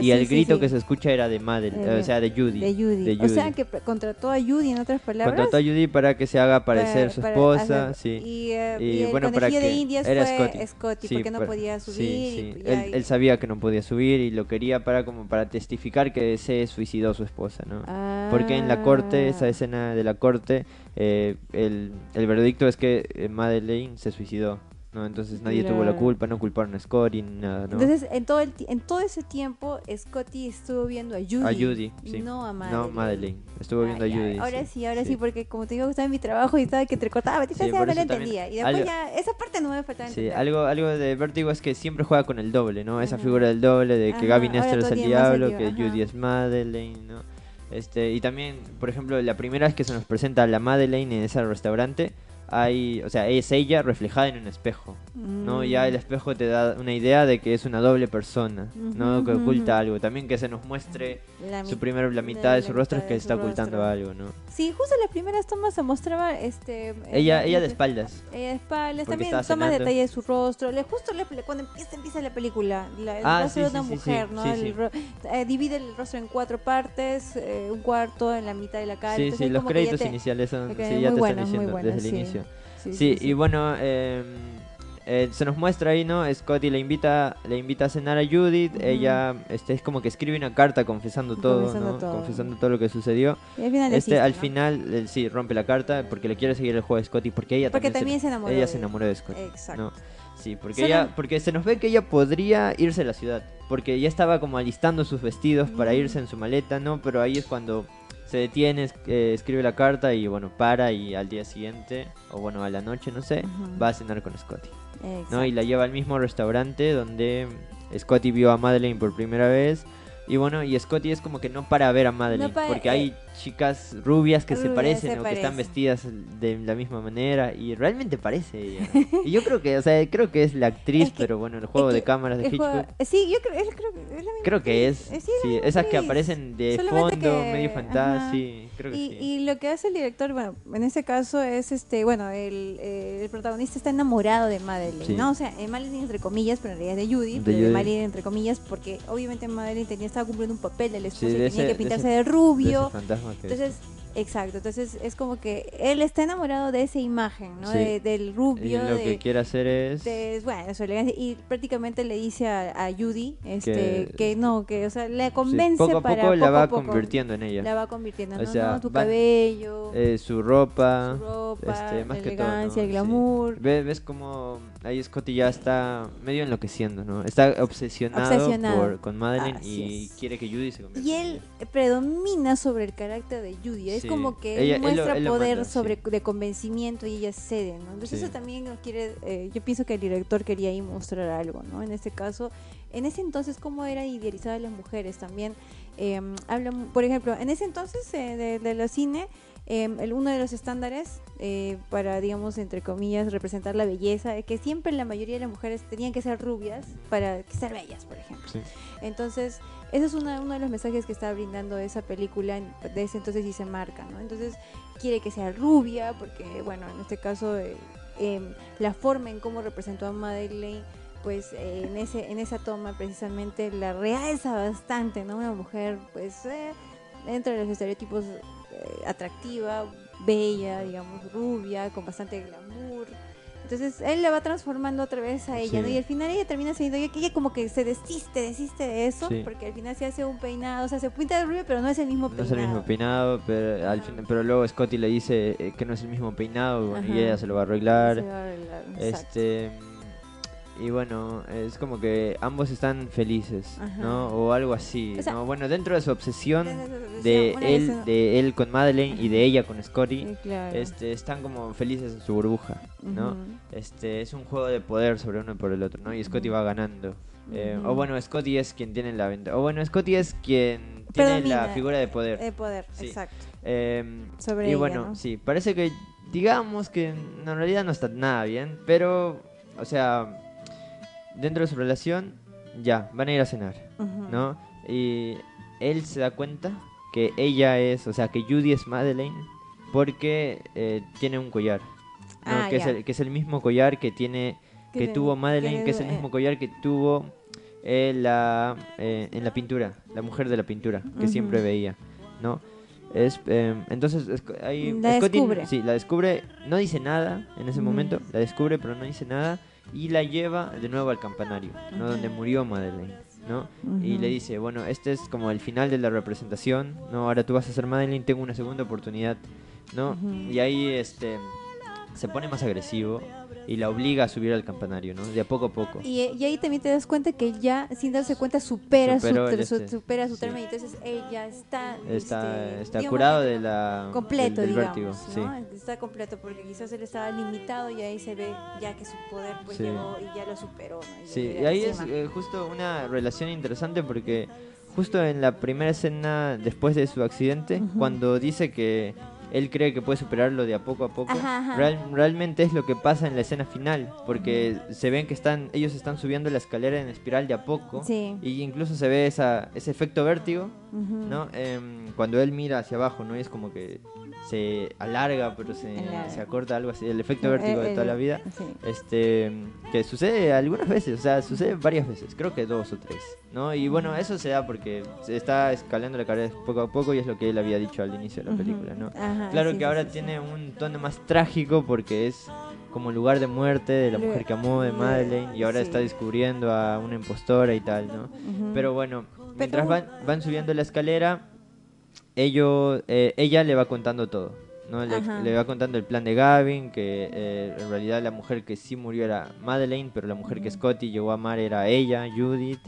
Y el grito que se escucha era de madre, o sea, de Judy, de Judy. O sea, que contrató a Judy, en otras palabras. Contrató a Judy para que se haga parecer su esposa. sí. Y, eh, bueno, para que de Indias era fue Scotty, porque no podía subir. él, sabía que no podía subir y lo quería para como para testificar que se suicidó su esposa, ¿no? Porque en la corte, esa ah. escena de la corte, eh, el, el veredicto es que Madeleine se suicidó. ¿No? Entonces nadie tuvo la culpa, no culparon a Scotty nada, ¿no? Entonces, en todo, el en todo ese tiempo, Scotty estuvo viendo a Judy. A Judy, sí. No a Madeleine. No, Madeleine. Estuvo viendo a Judy. Ahora sí, ahora sí. porque como te digo, estaba en mi trabajo y estaba que entrecortaba, sí, no lo entendía. Y después ya, esa parte no me faltaba Sí, algo, algo de Vertigo es que siempre juega con el doble, ¿no? Esa figura del doble, de que Gavin Nestor es el diablo, que Judy es Madeleine, ¿no? Este, y también, por ejemplo, la primera vez que se nos presenta a la Madeleine en ese restaurante, hay, o sea, es ella reflejada en un espejo, ¿no? Ya el mm. espejo te da una idea de que es una doble persona, ¿no? Que oculta algo. También que se nos muestre su primera, la mitad de, su rostro es que está ocultando algo, ¿no? Sí, justo en las primeras tomas se mostraba, este... Ella, ella de espaldas. Ella de espaldas, también toma detalle de su rostro. Le, justo le, cuando empieza, empieza la película, la, el ah, rostro de una mujer, ¿no? Eh, divide el rostro en cuatro partes, eh, un cuarto en la mitad de la cara. Sí, sí, los créditos iniciales son, sí, ya te están diciendo desde el inicio. Sí, y bueno, em, eh, se nos muestra ahí, ¿no? Scotty le invita, le invita a cenar a Judith. Ella este, es como que escribe una carta confesando todo, ¿no? Confesando todo lo que sucedió. Y al final, este, al final sí, rompe la carta porque le quiere seguir el juego de Scotty. Porque ella también, se, enamoró. Ella de se enamoró de Scotty. Exacto. Sí, porque, ella, porque se nos ve que ella podría irse a la ciudad. Porque ya estaba como alistando sus vestidos para irse en su maleta, ¿no? Pero ahí es cuando se detiene, eh, escribe la carta y bueno, para y al día siguiente, o bueno, a la noche, no sé, va a cenar con Scotty. ¿no? Y la lleva al mismo restaurante donde Scotty vio a Madeleine por primera vez y bueno, y Scotty es como que no para ver a Madeline, porque hay chicas rubias que se parecen o que están vestidas de la misma manera y realmente parece ella. y yo creo que, o sea, creo que es la actriz, pero bueno, el juego de cámaras de Hitchcock. sí, yo creo, creo, es la Creo que es. Sí, esas que aparecen de fondo, medio fantasía, creo que y, sí. Y lo que hace el director, bueno, en ese caso es este, bueno, el, eh, el protagonista está enamorado de Madeline, ¿no? O sea, Madeline entre comillas, pero en realidad es de Judy, de pero Madeline entre comillas porque obviamente Madeline tenía estaba cumpliendo un papel del esposo y tenía que pintarse de, rubio. Entonces, exacto, entonces es como que él está enamorado de esa imagen, ¿no? del rubio. Y lo que quiere hacer es... bueno, su elegancia. Y prácticamente le dice a, Judy este, que, no, que, o sea, le convence poco a poco poco la va convirtiendo en ella. La va convirtiendo, ¿no? Tu cabello. Eh, su ropa. Su ropa, este, más la elegancia, el glamour. ¿Ves, ves como ahí Scotty ya está medio enloqueciendo, ¿no? Está obsesionado, con Madeline y quiere que Judy se convierta. Y él predomina sobre el carácter de Judy. Es como que él muestra poder sobre de convencimiento y ella cede, ¿no? Entonces eso también quiere, eh, yo pienso que el director quería ahí mostrar algo, ¿no? En este caso, en ese entonces cómo eran idealizadas las mujeres también. Eh, por ejemplo, en ese entonces eh, de, de la cine Em, el, uno de los estándares eh, para, digamos, entre comillas, representar la belleza, es que siempre la mayoría de las mujeres tenían que ser rubias para ser bellas, por ejemplo. Entonces, ese es uno de los mensajes que está brindando esa película de ese entonces y se marca, ¿no? Entonces, quiere que sea rubia, porque, bueno, en este caso, eh, em, la forma en cómo representó a Madeleine pues eh, en ese en esa toma precisamente la realza bastante no una mujer pues dentro de los estereotipos eh, atractiva, bella, digamos, rubia, con bastante glamour. Entonces él le va transformando otra vez a ella, Y al final ella termina siendo ella, que ella como que se desiste, desiste de eso, porque al final se hace un peinado, o sea, se pinta de rubio, pero no es el mismo peinado. No es el mismo peinado, pero, al fin, pero luego Scotty le dice eh, que no es el mismo peinado, y ella se lo va a arreglar. Se va a arreglar este y bueno, es como que ambos están felices, ¿no? O algo así, ¿no? Bueno, dentro de su obsesión de él, de él con Madeleine y de ella con Scotty, este, están como felices en su burbuja, ¿no? Este, es un juego de poder sobre uno y por el otro, ¿no? Y Scotty va ganando. Eh, o bueno, Scotty es quien tiene la venta. O bueno, Scotty es quien tiene la figura de poder. De poder, exacto. Em, sobre y bueno, sí, parece que digamos que en realidad no está nada bien, pero, o sea dentro de su relación, ya, van a ir a cenar, ¿no? Y él se da cuenta que ella es, o sea, que Judy es Madeleine porque eh, tiene un collar, ¿no? Ah, que, es el, que es el mismo collar que tiene, que tuvo Madeleine, que, es el mismo collar que tuvo eh, la, eh, en la pintura, la mujer de la pintura, que siempre veía, ¿no? Es, em, entonces ahí la descubre. sí, la descubre, no dice nada en ese momento, la descubre pero no dice nada y la lleva de nuevo al campanario, ¿no? Donde murió Madeleine, ¿no? Y le dice, bueno, este es como el final de la representación, ¿no? Ahora tú vas a ser Madeleine, tengo una segunda oportunidad, ¿no? Y ahí, este, se pone más agresivo y la obliga a subir al campanario, ¿no? De a poco a poco. Y, ahí también te das cuenta que ya, sin darse cuenta, supera su, este, supera su término. Entonces ella está... Está, este, está curado de la... Completo, digamos, Está completo porque quizás él estaba limitado y ahí se ve ya que su poder pues llegó y ya lo superó, ¿no? sí, y ahí es eh, justo una relación interesante porque justo en la primera escena después de su accidente, cuando dice que él cree que puede superarlo de a poco a poco. realmente es lo que pasa en la escena final, porque se ven que están ellos están subiendo la escalera en espiral de a poco y incluso se ve esa, ese efecto vértigo, ¿no? Em, cuando él mira hacia abajo, no es como que se alarga, pero se, se acorta algo así, el efecto vértigo de toda la vida, este que sucede algunas veces, o sea, sucede varias veces, creo que dos o tres, ¿no? Y bueno, eso se da porque se está escalando la carrera poco a poco y es lo que él había dicho al inicio de la película, ¿no? claro que ahora tiene un tono más trágico porque es como lugar de muerte de la mujer que amó de Madeleine y ahora está descubriendo a una impostora y tal, ¿no? Pero bueno, mientras van, van subiendo la escalera eh, ella le va contando todo. ¿no? Le, va contando el plan de Gavin, que eh, en realidad la mujer que sí murió era Madeleine, pero la mujer que Scotty llegó a amar era ella, Judith,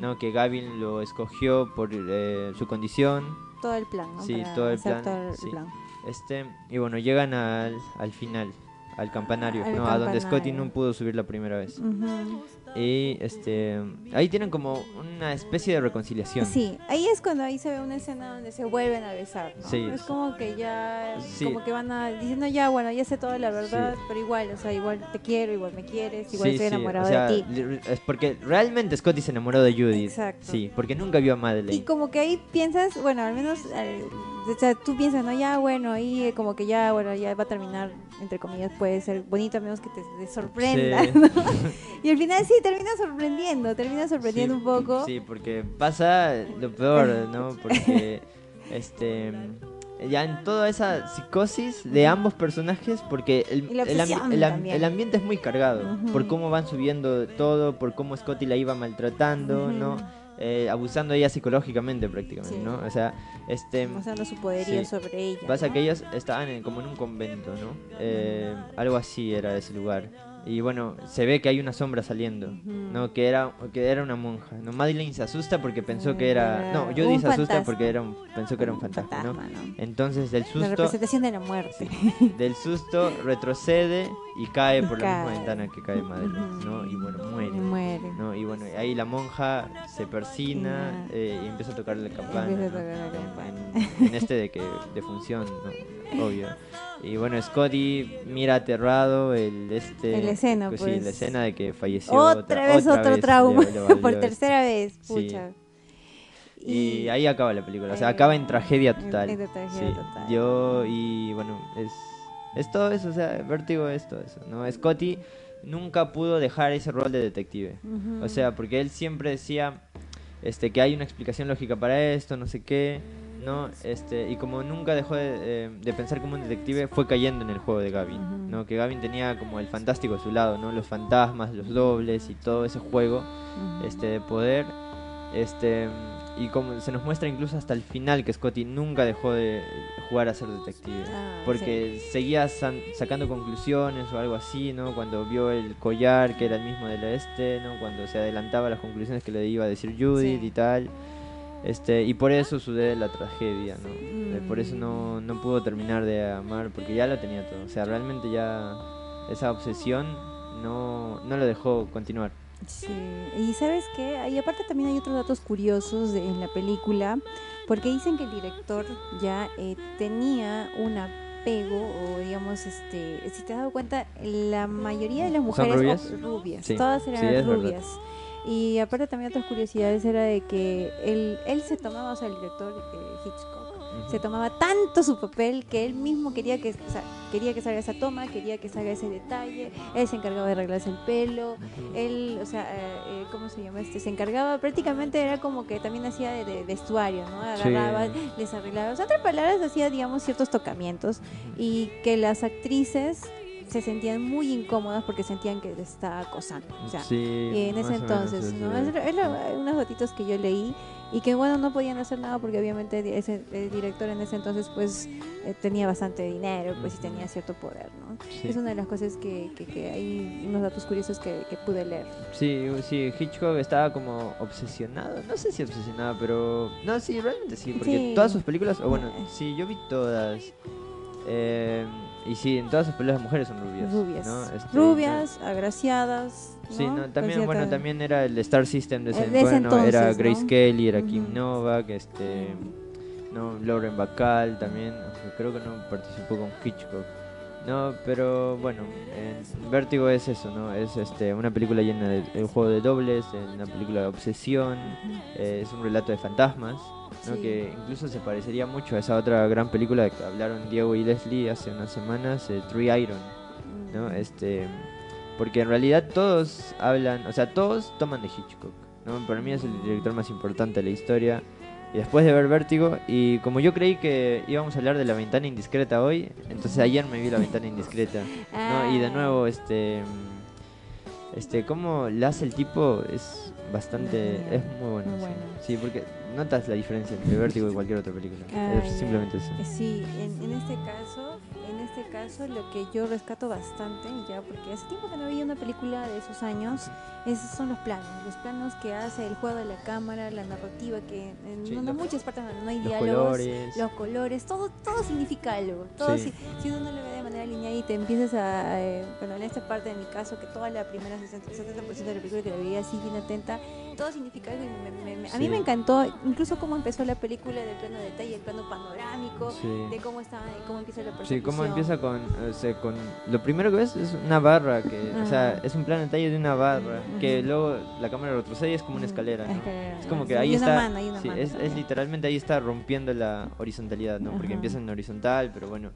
¿no? que Gavin lo escogió por eh, su condición. Todo el plan, ¿no? Sí, todo el plan, Este, y bueno, llegan al, al final, al campanario, ¿no? a donde Scotty no pudo subir la primera vez. Y este ahí tienen como una especie de reconciliación. Sí, ahí es cuando ahí se ve una escena donde se vuelven a besar. ¿no? es como que ya, como que van a diciendo ya, bueno, ya sé toda la verdad, pero igual, o sea, igual te quiero, igual me quieres, igual estoy enamorado de ti. Es porque realmente Scotty se enamoró de Judith. Exacto. Sí, porque nunca vio a Madeleine. Y como que ahí piensas, bueno, al menos, eh, o sea, tú piensas, no, ya, bueno, ahí eh, como que ya, bueno, ya va a terminar, entre comillas, puede ser bonito, a menos que te, sorprenda. y al final sí termina sorprendiendo, termina sorprendiendo un poco. Sí, porque pasa lo peor, ¿no? Porque este ya en toda esa psicosis de ambos personajes, porque el, el, ambiente es muy cargado, por cómo van subiendo todo, por cómo Scotty la iba maltratando, ¿no? Eh, abusando de ella psicológicamente prácticamente, ¿no? O sea, este... Mostrando su poderío sobre ella. Pasa que ellos estaban como en un convento, ¿no? Eh, algo así era ese lugar. Y bueno, se ve que hay una sombra saliendo, ¿no? Que era, que era una monja, ¿no? Madeline se asusta porque pensó que era... No, Judy se asusta porque era un, pensó que era un fantasma, ¿no? Entonces del susto... La representación de la muerte. del susto retrocede y cae por la misma ventana que cae Madeline, ¿no? Y bueno, muere. Muere. ¿no? Y bueno, ahí la monja se persina eh, y empieza a tocar la campana. En, este de que de función, ¿no? Obvio. Y bueno, Scotty mira aterrado el este el escena, pues, sí, la pues. escena de que falleció otra, vez otro trauma por tercera vez, pucha. Y, ahí acaba la película, o sea, acaba en tragedia total. En tragedia total. Yo y bueno, es es todo eso, o sea, Vértigo es todo eso, ¿no? Scotty nunca pudo dejar ese rol de detective. O sea, porque él siempre decía este que hay una explicación lógica para esto, no sé qué, ¿no? Este, y como nunca dejó de, eh, pensar como un detective, fue cayendo en el juego de Gavin, ¿no? Que Gavin tenía como el fantástico a su lado, ¿no? Los fantasmas, los dobles y todo ese juego este de poder este y como se nos muestra incluso hasta el final que Scotty nunca dejó de jugar a ser detective ah, porque seguía sacando conclusiones o algo así no cuando vio el collar que era el mismo del este no cuando se adelantaba las conclusiones que le iba a decir Judith y tal. Este y por eso de la tragedia no eh, por eso no, no pudo terminar de amar porque ya lo tenía todo. O sea realmente ya esa obsesión no no lo dejó continuar Sí, y sabes qué, y aparte también hay otros datos curiosos en la película, porque dicen que el director ya eh, tenía un apego, o digamos, este, si te has dado cuenta, la mayoría de las mujeres rubias? rubias, todas eran rubias. Y aparte también otras curiosidades era de que él, él se tomaba, o sea, el director eh, Hitchcock, se tomaba tanto su papel que él mismo quería que, quería que salga esa toma, quería que salga ese detalle, él se encargaba de arreglarse el pelo, él, o sea, eh, eh, ¿cómo se llama? Este, se encargaba, prácticamente era como que también hacía de, vestuario, ¿no? Agarraba, les arreglaba, o sea, otras palabras, hacía, digamos, ciertos tocamientos y que las actrices se sentían muy incómodas porque sentían que les estaba acosando. O sea, y en ese entonces, ¿no? Es, unas gotitos que yo leí y que bueno no podían hacer nada porque obviamente ese el director en ese entonces pues eh, tenía bastante dinero pues y tenía cierto poder no es una de las cosas que, que, hay unos datos curiosos que, que, pude leer sí sí Hitchcock estaba como obsesionado no sé si obsesionado pero no sí realmente sí porque todas sus películas o bueno eh. sí yo vi todas eh, y sí, en todas sus películas las mujeres son rubias. Rubias. Este, rubias, agraciadas. Sí, también, bueno, también era el Star System de ese, bueno, era Grace Kelly, era Kim Novak, este, no, Lauren Bacall también, creo que no participó con Hitchcock. No, pero bueno, en Vértigo es eso, ¿no? Es este una película llena de, un juego de dobles, una película de obsesión, eh, es un relato de fantasmas que incluso se parecería mucho a esa otra gran película que hablaron Diego y Leslie hace unas semanas, eh, Three Iron, ¿no? Mm. Este, porque en realidad todos hablan, o sea, todos toman de Hitchcock, ¿no? Para mí es el director más importante de la historia. Y después de ver Vértigo, y como yo creí que íbamos a hablar de la ventana indiscreta hoy, entonces ayer me vi la ventana indiscreta, ¿no? Y de ah. nuevo, este, este, cómo la hace el tipo es bastante, es muy bueno. sí, porque notas la diferencia entre Vértigo y cualquier otra película. es simplemente eso. Eh, sí, en, en, este caso, en este caso lo que yo rescato bastante, ya porque hace tiempo que no veía una película de esos años, esos son los planos, los planos que hace el juego de la cámara, la narrativa, que en muchas partes no hay diálogos, los colores, todo, todo significa algo. Todo si, si, uno lo ve de manera lineal y te empiezas a, eh, bueno, en esta parte de mi caso, que toda la primera 60, 70% de la película que la veía así bien atenta, todo significa algo y a mí me encantó incluso cómo empezó la película del plano de detalle, el plano panorámico, de cómo está, cómo empieza la persecución. Sí, cómo empieza con, con lo primero que ves es una barra, que, o sea, es un plano de detalle de una barra, que luego la cámara retrocede y es como una escalera, Es como que ahí está, es, literalmente ahí está rompiendo la horizontalidad, ¿no? Porque empieza en horizontal, pero bueno,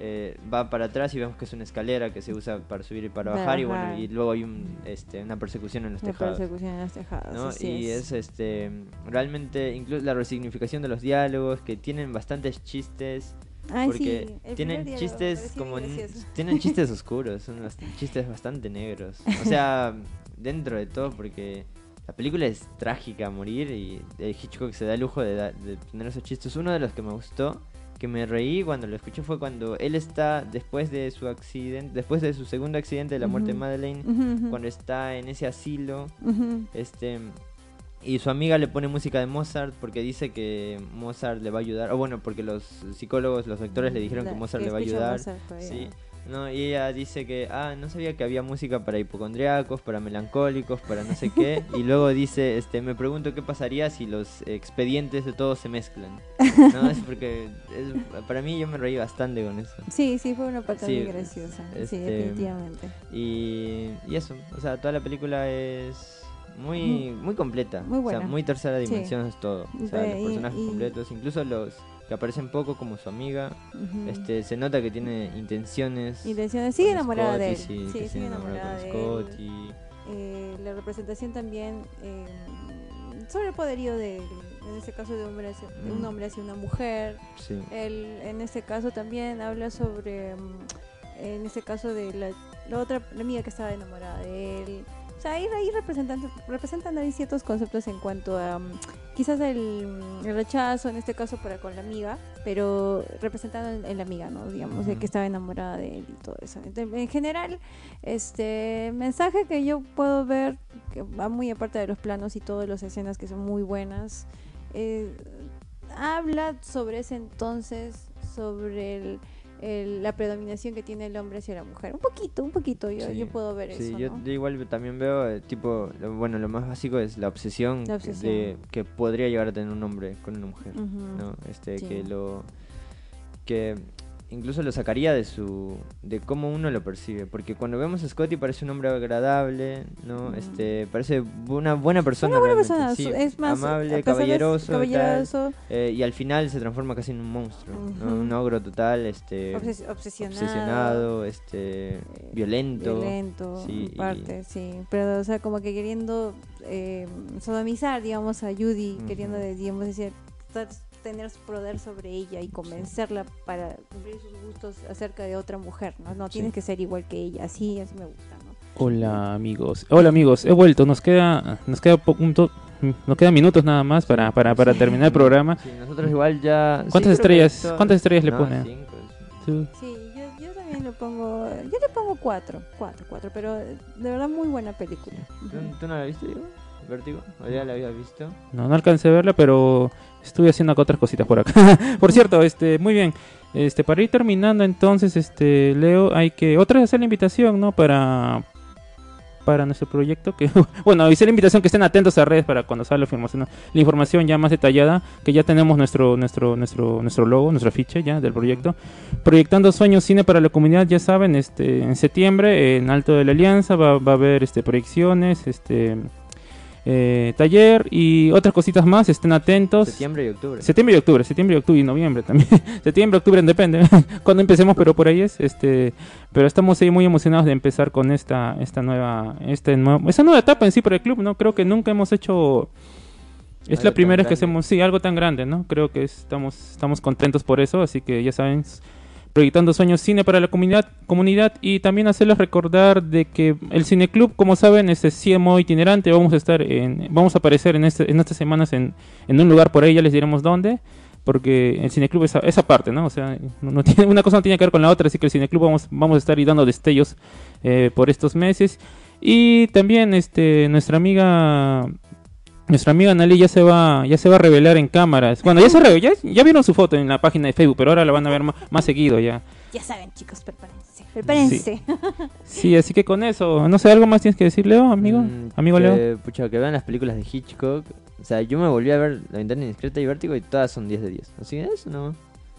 eh, va para atrás y vemos que es una escalera que se usa para subir y para, bajar, y bueno y luego hay un, este, una persecución en los tejados, y es. este realmente incluso la resignificación de los diálogos que tienen bastantes chistes porque tienen chistes como tienen chistes oscuros son chistes bastante negros. O sea dentro de todo porque la película es trágica a morir y Hitchcock se da el lujo de, de tener esos chistes. Uno de los que me gustó que me reí cuando lo escuché fue cuando él está después de su accidente, después de su segundo accidente de la muerte de Madeleine, cuando está en ese asilo, este y su amiga le pone música de Mozart porque dice que Mozart le va a ayudar, o bueno, porque los psicólogos, los doctores le dijeron que Mozart le va a ayudar. sí. No, y ella dice que, ah, no sabía que había música para hipocondriacos, para melancólicos, para no sé qué. y luego dice, este, me pregunto qué pasaría si los expedientes de todos se mezclan. No, es porque para mí yo me reí bastante con eso. Sí, sí, fue una parte muy graciosa. sí, este, definitivamente. Y, y eso, o sea, toda la película es muy, muy completa. Muy buena. O sea, muy tercera dimensión es todo. O sea, los personajes completos, incluso los que aparecen poco como su amiga. Este, se nota que tiene intenciones. Intenciones, sigue enamorada de él. Sí, sigue enamorada de Scott él. Y... Eh, la representación también eh, sobre el poderío de en este caso de, hombre de un mm. hombre hacia una mujer. Sí. Él, en este caso también habla sobre, mm, en este caso de la, la otra la amiga que estaba enamorada de él. O sea, ahí, ahí representan, representan ahí ciertos conceptos en cuanto a mm, quizás el, rechazo, en este caso para con la amiga, pero representando en, la amiga, ¿no? Digamos, de que estaba enamorada de él y todo eso. en general, este mensaje que yo puedo ver, que va muy aparte de los planos y todas las escenas que son muy buenas, eh, habla sobre ese entonces, sobre el la predominación que tiene el hombre hacia la mujer. Un poquito, un poquito, yo, yo puedo ver eso. Sí, yo, igual también veo, eh, tipo, bueno, lo más básico es la obsesión, De, que podría llegar a tener un hombre con una mujer, ¿no? Este, que lo... que incluso lo sacaría de su de cómo uno lo percibe porque cuando vemos a Scotty parece un hombre agradable no este parece una buena persona, una buena persona. es más amable caballeroso, caballeroso. Eh, y al final se transforma casi en un monstruo un ogro total este obsesionado, este eh, violento violento sí, parte sí pero o sea como que queriendo eh, sodomizar digamos a Judy queriendo digamos decir tener su poder sobre ella y convencerla para cumplir sus gustos acerca de otra mujer, ¿no? No tienes que ser igual que ella, así, así me gusta, ¿no? Hola amigos, hola amigos, he vuelto, nos queda, nos queda punto, nos quedan minutos nada más para, para, para terminar el programa. Sí, nosotros igual ya... ¿Cuántas estrellas, ¿cuántas estrellas le ponen? Sí, yo, yo, también le pongo, yo le pongo cuatro, cuatro, cuatro, pero de verdad muy buena película. ¿Tú, no la viste, Diego? ¿Vértigo? ¿O ya la habías visto? No, no alcancé a verla, pero Estuve haciendo acá otras cositas por acá. por cierto, este, muy bien. Este, para ir terminando entonces, este, Leo, hay que otra vez hacer la invitación, ¿no? Para para nuestro proyecto que bueno hice la invitación que estén atentos a redes para cuando salga la información la información ya más detallada que ya tenemos nuestro nuestro nuestro nuestro logo nuestra ficha ya del proyecto proyectando sueños cine para la comunidad ya saben este en septiembre en Alto de la Alianza va, va a haber este proyecciones este eh, taller y otras cositas más, estén atentos. Septiembre y octubre. Septiembre y octubre, septiembre y octubre y noviembre también. septiembre, octubre, depende cuando empecemos, pero por ahí es. este Pero estamos ahí muy emocionados de empezar con esta esta nueva este nuevo, esa nueva etapa en sí para el club, ¿no? Creo que nunca hemos hecho... Es la primera vez que hacemos, sí, algo tan grande, ¿no? Creo que estamos, estamos contentos por eso, así que ya saben, proyectando sueños cine para la comunidad, comunidad y también hacerles recordar de que el cineclub, como saben, es CMO itinerante, vamos a estar en, vamos a aparecer en, este, en estas semanas en, en un lugar por ahí, ya les diremos dónde, porque el cineclub es esa parte, ¿no? O sea, una cosa no tiene que ver con la otra, así que el cineclub vamos, vamos a estar ahí dando destellos eh, por estos meses. Y también este nuestra amiga nuestra amiga Nali ya se va ya se va a revelar en cámaras. Bueno, ya se ya, ya, vieron su foto en la página de Facebook, pero ahora la van a ver más, seguido ya. Ya saben, chicos, prepárense. Prepárense. Sí. así que con eso, no sé, algo más tienes que decir, Leo, amigo, mm, amigo Leo. Pucha, que vean las películas de Hitchcock. O sea, yo me volví a ver La ventana indiscreta y Vértigo y todas son 10 de 10. Así que eso no.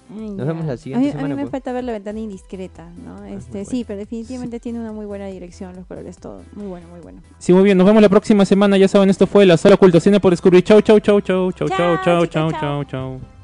Nos vemos la siguiente semana. A mí me falta ver la ventana indiscreta, ¿no? Ah, este, sí, pero definitivamente tiene una muy buena dirección, los colores, todo. Muy bueno, muy bueno. Sí, muy bien. Nos vemos la próxima semana. Ya saben, esto fue la sala oculta cine por descubrir. Chau, chau, chau, chau, chau, chau, chau, chau, chau. chau.